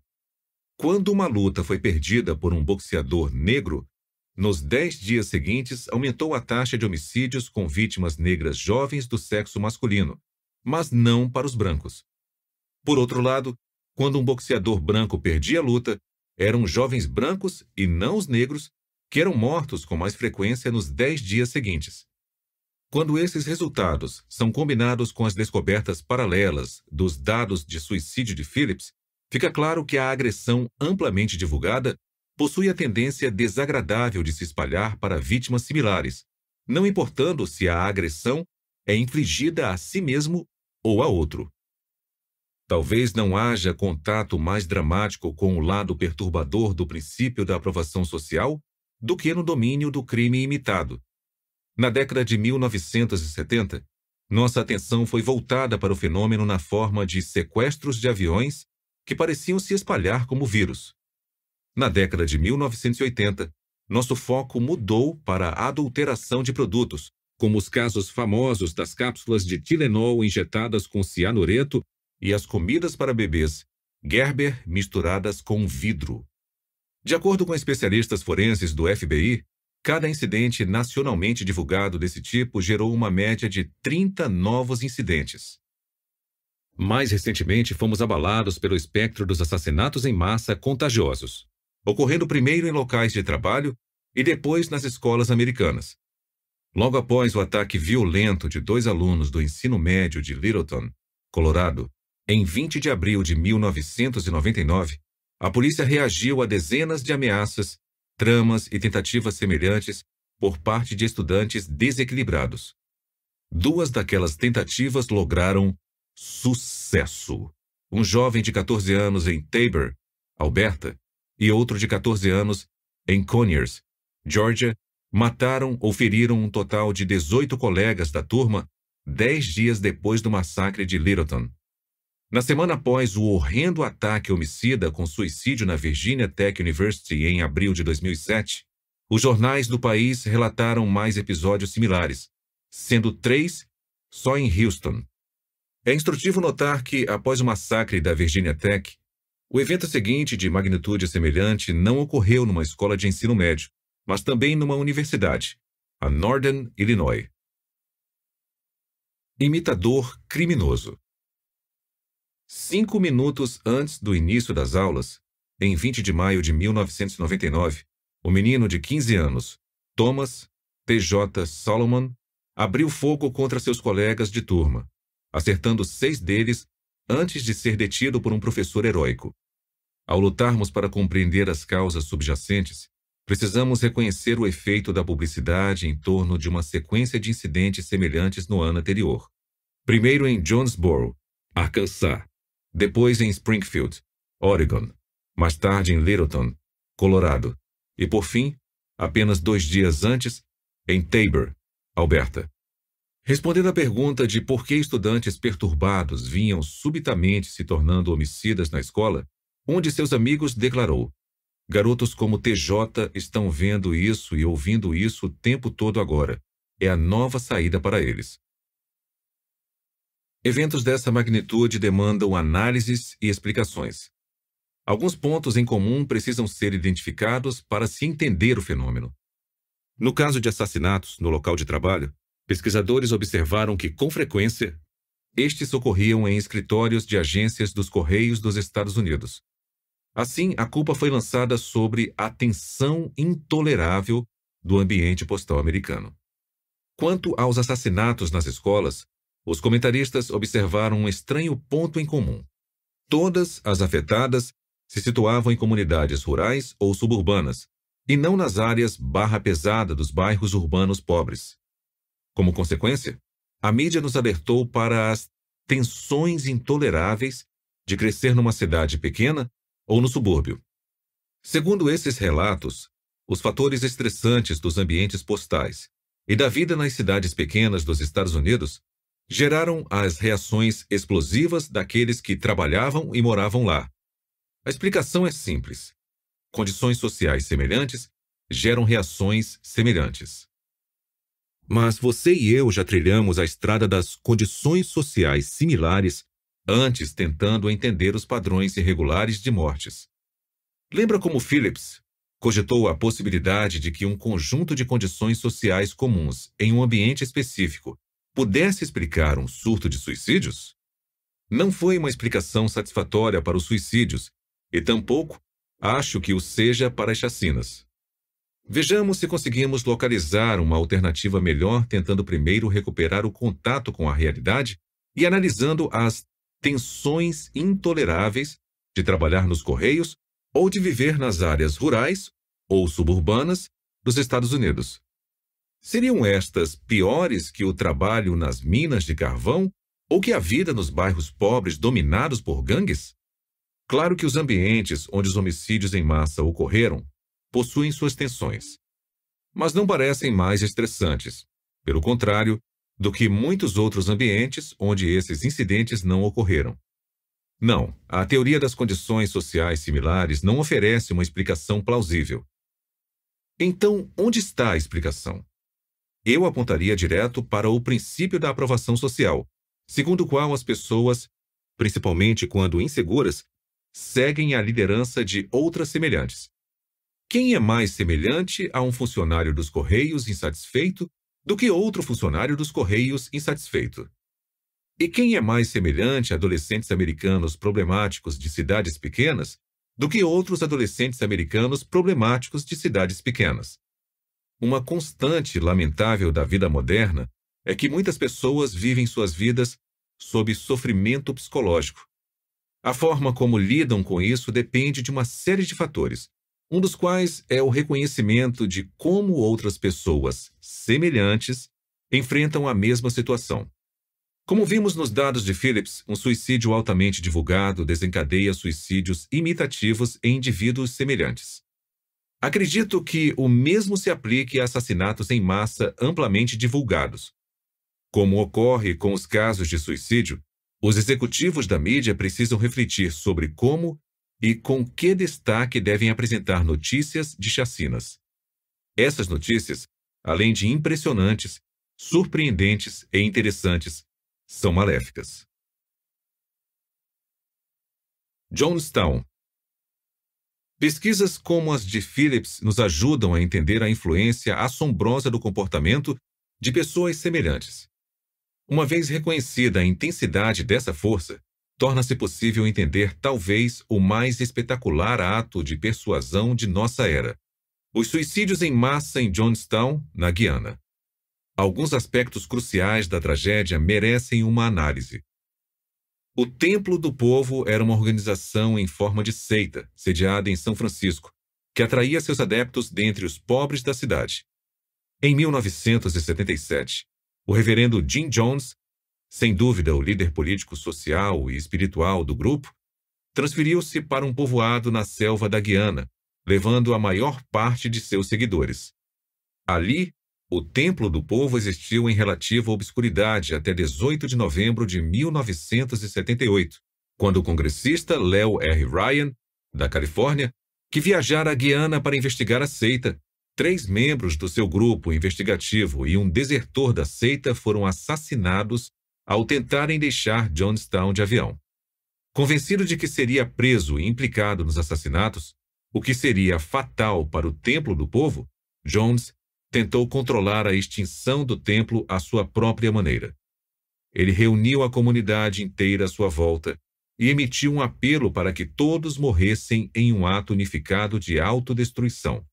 Quando uma luta foi perdida por um boxeador negro, nos dez dias seguintes aumentou a taxa de homicídios com vítimas negras jovens do sexo masculino, mas não para os brancos. Por outro lado, quando um boxeador branco perdia a luta, eram jovens brancos e não os negros que eram mortos com mais frequência nos dez dias seguintes. Quando esses resultados são combinados com as descobertas paralelas dos dados de suicídio de Phillips, Fica claro que a agressão amplamente divulgada possui a tendência desagradável de se espalhar para vítimas similares, não importando se a agressão é infligida a si mesmo ou a outro. Talvez não haja contato mais dramático com o lado perturbador do princípio da aprovação social do que no domínio do crime imitado. Na década de 1970, nossa atenção foi voltada para o fenômeno na forma de sequestros de aviões que pareciam se espalhar como vírus. Na década de 1980, nosso foco mudou para a adulteração de produtos, como os casos famosos das cápsulas de Tilenol injetadas com cianureto e as comidas para bebês Gerber misturadas com vidro. De acordo com especialistas forenses do FBI, cada incidente nacionalmente divulgado desse tipo gerou uma média de 30 novos incidentes. Mais recentemente, fomos abalados pelo espectro dos assassinatos em massa contagiosos, ocorrendo primeiro em locais de trabalho e depois nas escolas americanas. Logo após o ataque violento de dois alunos do ensino médio de Littleton, Colorado, em 20 de abril de 1999, a polícia reagiu a dezenas de ameaças, tramas e tentativas semelhantes por parte de estudantes desequilibrados. Duas daquelas tentativas lograram sucesso. Um jovem de 14 anos em Tabor, Alberta, e outro de 14 anos em Conyers, Georgia, mataram ou feriram um total de 18 colegas da turma dez dias depois do massacre de Littleton. Na semana após o horrendo ataque homicida com suicídio na Virginia Tech University em abril de 2007, os jornais do país relataram mais episódios similares, sendo três só em Houston, é instrutivo notar que, após o massacre da Virginia Tech, o evento seguinte de magnitude semelhante não ocorreu numa escola de ensino médio, mas também numa universidade, a Northern Illinois. Imitador criminoso. Cinco minutos antes do início das aulas, em 20 de maio de 1999, o menino de 15 anos, Thomas T.J. Solomon, abriu fogo contra seus colegas de turma, acertando seis deles antes de ser detido por um professor heróico. Ao lutarmos para compreender as causas subjacentes, precisamos reconhecer o efeito da publicidade em torno de uma sequência de incidentes semelhantes no ano anterior. Primeiro em Jonesboro, Arkansas, depois em Springfield, Oregon, mais tarde em Littleton, Colorado, e por fim, apenas dois dias antes, em Tabor, Alberta. Respondendo à pergunta de por que estudantes perturbados vinham subitamente se tornando homicidas na escola, um de seus amigos declarou: Garotos como TJ estão vendo isso e ouvindo isso o tempo todo agora. É a nova saída para eles. Eventos dessa magnitude demandam análises e explicações. Alguns pontos em comum precisam ser identificados para se entender o fenômeno. No caso de assassinatos no local de trabalho, pesquisadores observaram que, com frequência, estes ocorriam em escritórios de agências dos Correios dos Estados Unidos. Assim, a culpa foi lançada sobre a tensão intolerável do ambiente postal americano. Quanto aos assassinatos nas escolas, os comentaristas observaram um estranho ponto em comum. Todas as afetadas se situavam em comunidades rurais ou suburbanas, e não nas áreas barra pesada dos bairros urbanos pobres. Como consequência, a mídia nos alertou para as tensões intoleráveis de crescer numa cidade pequena ou no subúrbio. Segundo esses relatos, os fatores estressantes dos ambientes postais e da vida nas cidades pequenas dos Estados Unidos geraram as reações explosivas daqueles que trabalhavam e moravam lá, a explicação é simples. Condições sociais semelhantes geram reações semelhantes. Mas você e eu já trilhamos a estrada das condições sociais similares antes tentando entender os padrões irregulares de mortes. Lembra como Phillips cogitou a possibilidade de que um conjunto de condições sociais comuns em um ambiente específico pudesse explicar um surto de suicídios? Não foi uma explicação satisfatória para os suicídios e tampouco acho que o seja para as chacinas. Vejamos se conseguimos localizar uma alternativa melhor, tentando primeiro recuperar o contato com a realidade e analisando as tensões intoleráveis de trabalhar nos correios ou de viver nas áreas rurais ou suburbanas dos Estados Unidos. Seriam estas piores que o trabalho nas minas de carvão ou que a vida nos bairros pobres dominados por gangues? Claro que os ambientes onde os homicídios em massa ocorreram possuem suas tensões, mas não parecem mais estressantes, pelo contrário, do que muitos outros ambientes onde esses incidentes não ocorreram. Não, a teoria das condições sociais similares não oferece uma explicação plausível. Então, onde está a explicação? Eu apontaria direto para o princípio da aprovação social, segundo o qual as pessoas, principalmente quando inseguras, seguem a liderança de outras semelhantes. Quem é mais semelhante a um funcionário dos Correios insatisfeito do que outro funcionário dos Correios insatisfeito? E quem é mais semelhante a adolescentes americanos problemáticos de cidades pequenas do que outros adolescentes americanos problemáticos de cidades pequenas? Uma constante lamentável da vida moderna é que muitas pessoas vivem suas vidas sob sofrimento psicológico, a forma como lidam com isso depende de uma série de fatores, um dos quais é o reconhecimento de como outras pessoas semelhantes enfrentam a mesma situação. Como vimos nos dados de Phillips, um suicídio altamente divulgado desencadeia suicídios imitativos em indivíduos semelhantes. Acredito que o mesmo se aplique a assassinatos em massa amplamente divulgados. Como ocorre com os casos de suicídio, os executivos da mídia precisam refletir sobre como e com que destaque devem apresentar notícias de chacinas. Essas notícias, além de impressionantes, surpreendentes e interessantes, são maléficas. Jonestown Pesquisas como as de Phillips nos ajudam a entender a influência assombrosa do comportamento de pessoas semelhantes. Uma vez reconhecida a intensidade dessa força, torna-se possível entender talvez o mais espetacular ato de persuasão de nossa era: os suicídios em massa em Johnstown, na Guiana. Alguns aspectos cruciais da tragédia merecem uma análise. O Templo do Povo era uma organização em forma de seita, sediada em São Francisco, que atraía seus adeptos dentre os pobres da cidade. Em 1977, o reverendo Jim Jones, sem dúvida o líder político, social e espiritual do grupo, transferiu-se para um povoado na selva da Guiana, levando a maior parte de seus seguidores. Ali, o Templo do Povo existiu em relativa obscuridade até 18 de novembro de 1978, quando o congressista Leo R. Ryan, da Califórnia, que viajara à Guiana para investigar a seita, três membros do seu grupo investigativo e um desertor da seita foram assassinados ao tentarem deixar Johnstown de avião. Convencido de que seria preso e implicado nos assassinatos, o que seria fatal para o Templo do Povo, Jones tentou controlar a extinção do templo à sua própria maneira. Ele reuniu a comunidade inteira à sua volta e emitiu um apelo para que todos morressem em um ato unificado de autodestruição.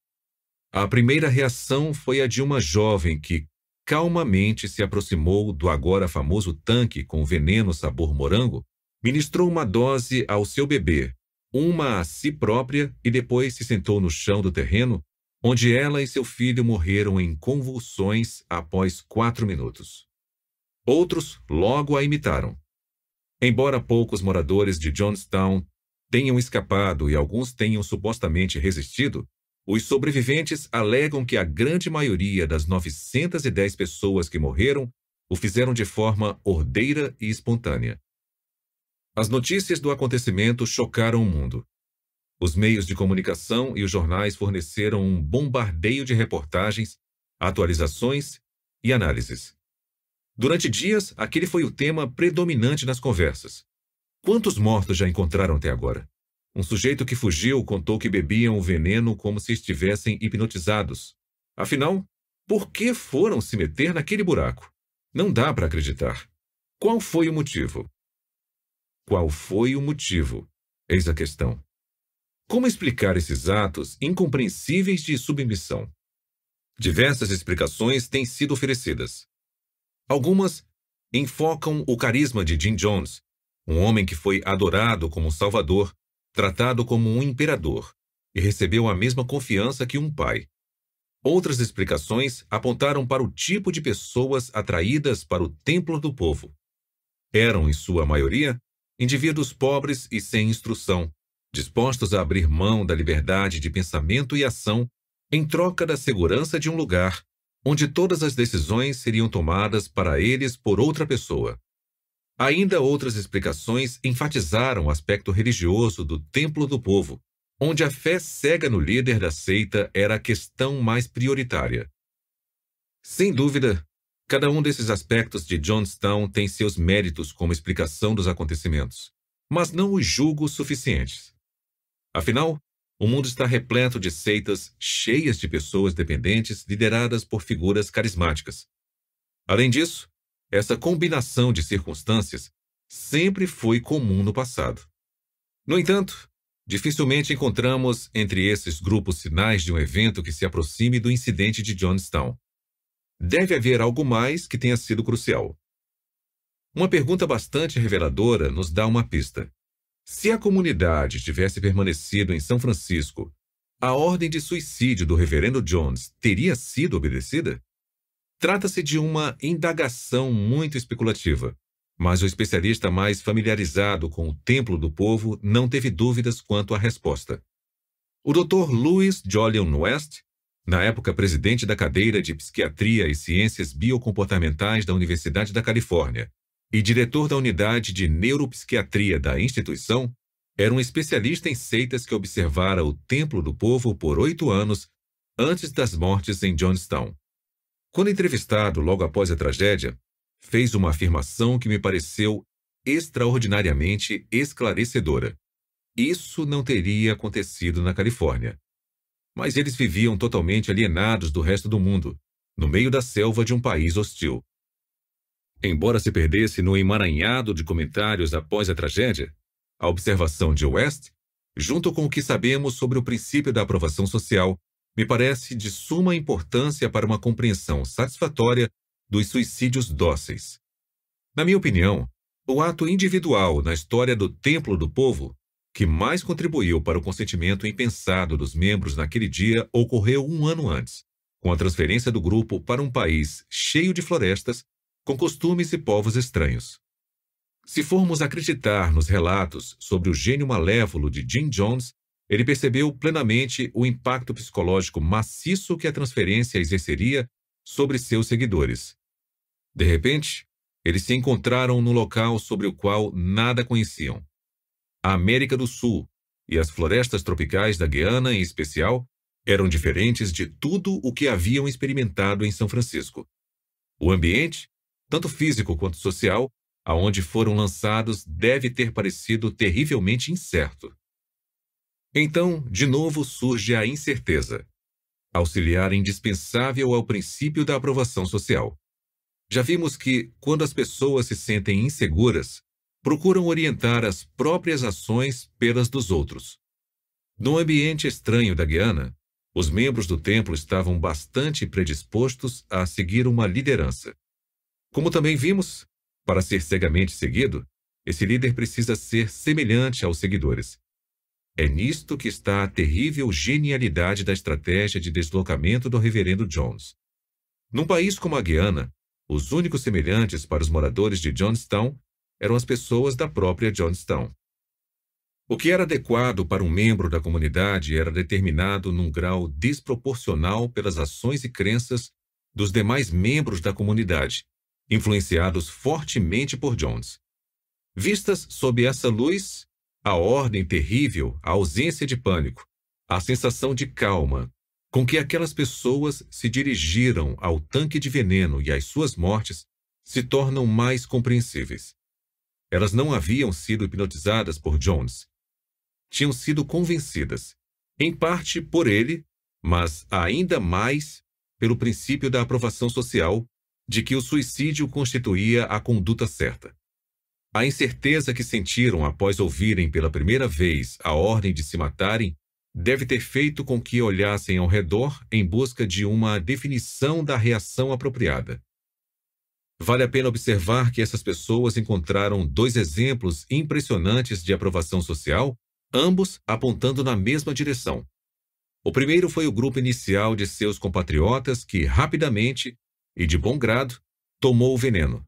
A primeira reação foi a de uma jovem que calmamente se aproximou do agora famoso tanque com veneno sabor morango, ministrou uma dose ao seu bebê, uma a si própria e depois se sentou no chão do terreno, onde ela e seu filho morreram em convulsões após quatro minutos. Outros logo a imitaram. Embora poucos moradores de Johnstown tenham escapado e alguns tenham supostamente resistido, os sobreviventes alegam que a grande maioria das 910 pessoas que morreram o fizeram de forma ordeira e espontânea. As notícias do acontecimento chocaram o mundo. Os meios de comunicação e os jornais forneceram um bombardeio de reportagens, atualizações e análises. Durante dias, aquele foi o tema predominante nas conversas. Quantos mortos já encontraram até agora? Um sujeito que fugiu contou que bebiam o veneno como se estivessem hipnotizados. Afinal, por que foram se meter naquele buraco? Não dá para acreditar. Qual foi o motivo? Qual foi o motivo? Eis a questão. Como explicar esses atos incompreensíveis de submissão? Diversas explicações têm sido oferecidas. Algumas enfocam o carisma de Jim Jones, um homem que foi adorado como um salvador, tratado como um imperador e recebeu a mesma confiança que um pai. Outras explicações apontaram para o tipo de pessoas atraídas para o templo do povo. Eram, em sua maioria, indivíduos pobres e sem instrução, dispostos a abrir mão da liberdade de pensamento e ação em troca da segurança de um lugar onde todas as decisões seriam tomadas para eles por outra pessoa. Ainda outras explicações enfatizaram o aspecto religioso do templo do povo, onde a fé cega no líder da seita era a questão mais prioritária. Sem dúvida, cada um desses aspectos de Johnstown tem seus méritos como explicação dos acontecimentos, mas não os julgo suficientes. Afinal, o mundo está repleto de seitas cheias de pessoas dependentes lideradas por figuras carismáticas. Além disso, essa combinação de circunstâncias sempre foi comum no passado. No entanto, dificilmente encontramos entre esses grupos sinais de um evento que se aproxime do incidente de Johnstown. Deve haver algo mais que tenha sido crucial. Uma pergunta bastante reveladora nos dá uma pista. Se a comunidade tivesse permanecido em São Francisco, a ordem de suicídio do reverendo Jones teria sido obedecida? Trata-se de uma indagação muito especulativa, mas o especialista mais familiarizado com o templo do povo não teve dúvidas quanto à resposta. O Dr. Louis Jolion West, na época presidente da cadeira de Psiquiatria e Ciências Biocomportamentais da Universidade da Califórnia e diretor da unidade de neuropsiquiatria da instituição, era um especialista em seitas que observara o Templo do Povo por oito anos antes das mortes em Johnstown. Quando entrevistado logo após a tragédia, fez uma afirmação que me pareceu extraordinariamente esclarecedora. Isso não teria acontecido na Califórnia. Mas eles viviam totalmente alienados do resto do mundo, no meio da selva de um país hostil. Embora se perdesse no emaranhado de comentários após a tragédia, a observação de West, junto com o que sabemos sobre o princípio da aprovação social, me parece de suma importância para uma compreensão satisfatória dos suicídios dóceis. Na minha opinião, o ato individual na história do Templo do Povo que mais contribuiu para o consentimento impensado dos membros naquele dia ocorreu um ano antes, com a transferência do grupo para um país cheio de florestas, com costumes e povos estranhos. Se formos acreditar nos relatos sobre o gênio malévolo de Jim Jones, ele percebeu plenamente o impacto psicológico maciço que a transferência exerceria sobre seus seguidores. De repente, eles se encontraram no local sobre o qual nada conheciam. A América do Sul e as florestas tropicais da Guiana, em especial, eram diferentes de tudo o que haviam experimentado em São Francisco. O ambiente, tanto físico quanto social, aonde foram lançados deve ter parecido terrivelmente incerto. Então, de novo surge a incerteza, auxiliar indispensável ao princípio da aprovação social. Já vimos que, quando as pessoas se sentem inseguras, procuram orientar as próprias ações pelas dos outros. No ambiente estranho da Guiana, os membros do templo estavam bastante predispostos a seguir uma liderança. Como também vimos, para ser cegamente seguido, esse líder precisa ser semelhante aos seguidores. É nisto que está a terrível genialidade da estratégia de deslocamento do reverendo Jones. Num país como a Guiana, os únicos semelhantes para os moradores de Johnstown eram as pessoas da própria Johnstown. O que era adequado para um membro da comunidade era determinado num grau desproporcional pelas ações e crenças dos demais membros da comunidade, influenciados fortemente por Jones. Vistas sob essa luz, a ordem terrível, a ausência de pânico, a sensação de calma com que aquelas pessoas se dirigiram ao tanque de veneno e às suas mortes se tornam mais compreensíveis. Elas não haviam sido hipnotizadas por Jones. Tinham sido convencidas, em parte por ele, mas ainda mais pelo princípio da aprovação social de que o suicídio constituía a conduta certa. A incerteza que sentiram após ouvirem pela primeira vez a ordem de se matarem deve ter feito com que olhassem ao redor em busca de uma definição da reação apropriada. Vale a pena observar que essas pessoas encontraram dois exemplos impressionantes de aprovação social, ambos apontando na mesma direção. O primeiro foi o grupo inicial de seus compatriotas que, rapidamente, e de bom grado, tomou o veneno.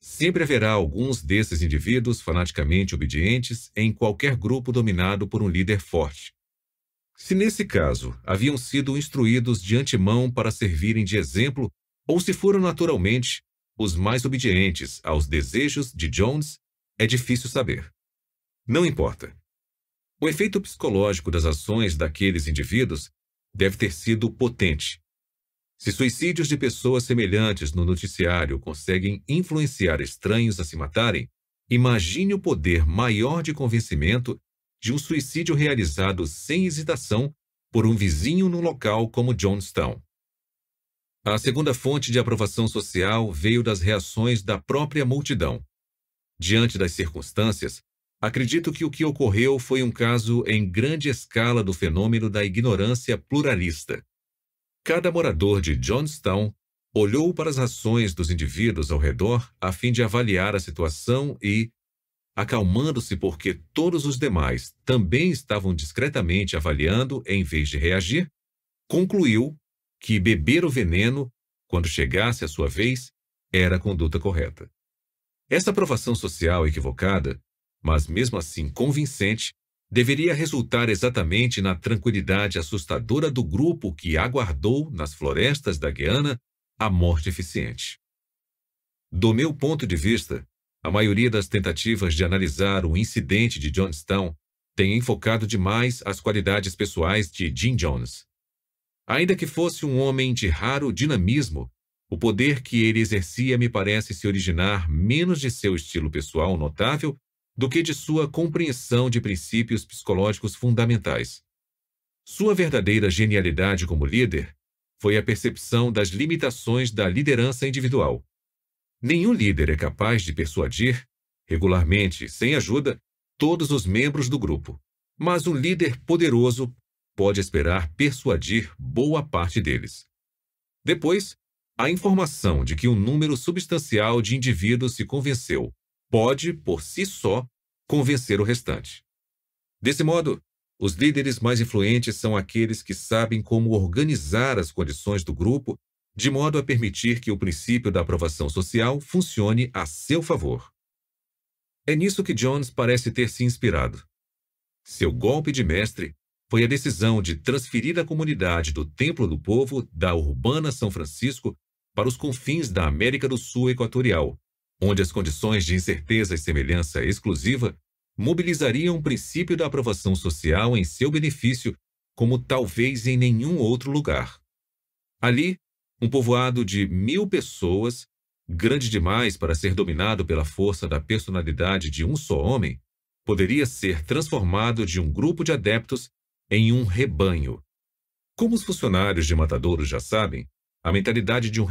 Sempre haverá alguns desses indivíduos fanaticamente obedientes em qualquer grupo dominado por um líder forte. Se nesse caso haviam sido instruídos de antemão para servirem de exemplo, ou se foram naturalmente os mais obedientes aos desejos de Jones, é difícil saber. Não importa. O efeito psicológico das ações daqueles indivíduos deve ter sido potente, se suicídios de pessoas semelhantes no noticiário conseguem influenciar estranhos a se matarem, imagine o poder maior de convencimento de um suicídio realizado sem hesitação por um vizinho num local como Johnstown. A segunda fonte de aprovação social veio das reações da própria multidão. Diante das circunstâncias, acredito que o que ocorreu foi um caso em grande escala do fenômeno da ignorância pluralista. Cada morador de Johnstown olhou para as ações dos indivíduos ao redor a fim de avaliar a situação e, acalmando-se porque todos os demais também estavam discretamente avaliando em vez de reagir, concluiu que beber o veneno, quando chegasse a sua vez, era a conduta correta. Essa aprovação social equivocada, mas mesmo assim convincente, deveria resultar exatamente na tranquilidade assustadora do grupo que aguardou, nas florestas da Guiana, a morte eficiente. Do meu ponto de vista, a maioria das tentativas de analisar o incidente de Johnstown tem enfocado demais as qualidades pessoais de Jim Jones. Ainda que fosse um homem de raro dinamismo, o poder que ele exercia me parece se originar menos de seu estilo pessoal notável do que de sua compreensão de princípios psicológicos fundamentais. Sua verdadeira genialidade como líder foi a percepção das limitações da liderança individual. Nenhum líder é capaz de persuadir, regularmente, sem ajuda, todos os membros do grupo, mas um líder poderoso pode esperar persuadir boa parte deles. Depois, a informação de que um número substancial de indivíduos se convenceu pode, por si só, convencer o restante. Desse modo, os líderes mais influentes são aqueles que sabem como organizar as condições do grupo de modo a permitir que o princípio da aprovação social funcione a seu favor. É nisso que Jones parece ter se inspirado. Seu golpe de mestre foi a decisão de transferir a comunidade do Templo do Povo da urbana São Francisco para os confins da América do Sul equatorial, onde as condições de incerteza e semelhança exclusiva mobilizariam o princípio da aprovação social em seu benefício como talvez em nenhum outro lugar. Ali, um povoado de mil pessoas, grande demais para ser dominado pela força da personalidade de um só homem, poderia ser transformado de um grupo de adeptos em um rebanho. Como os funcionários de Matadouros já sabem, a mentalidade de um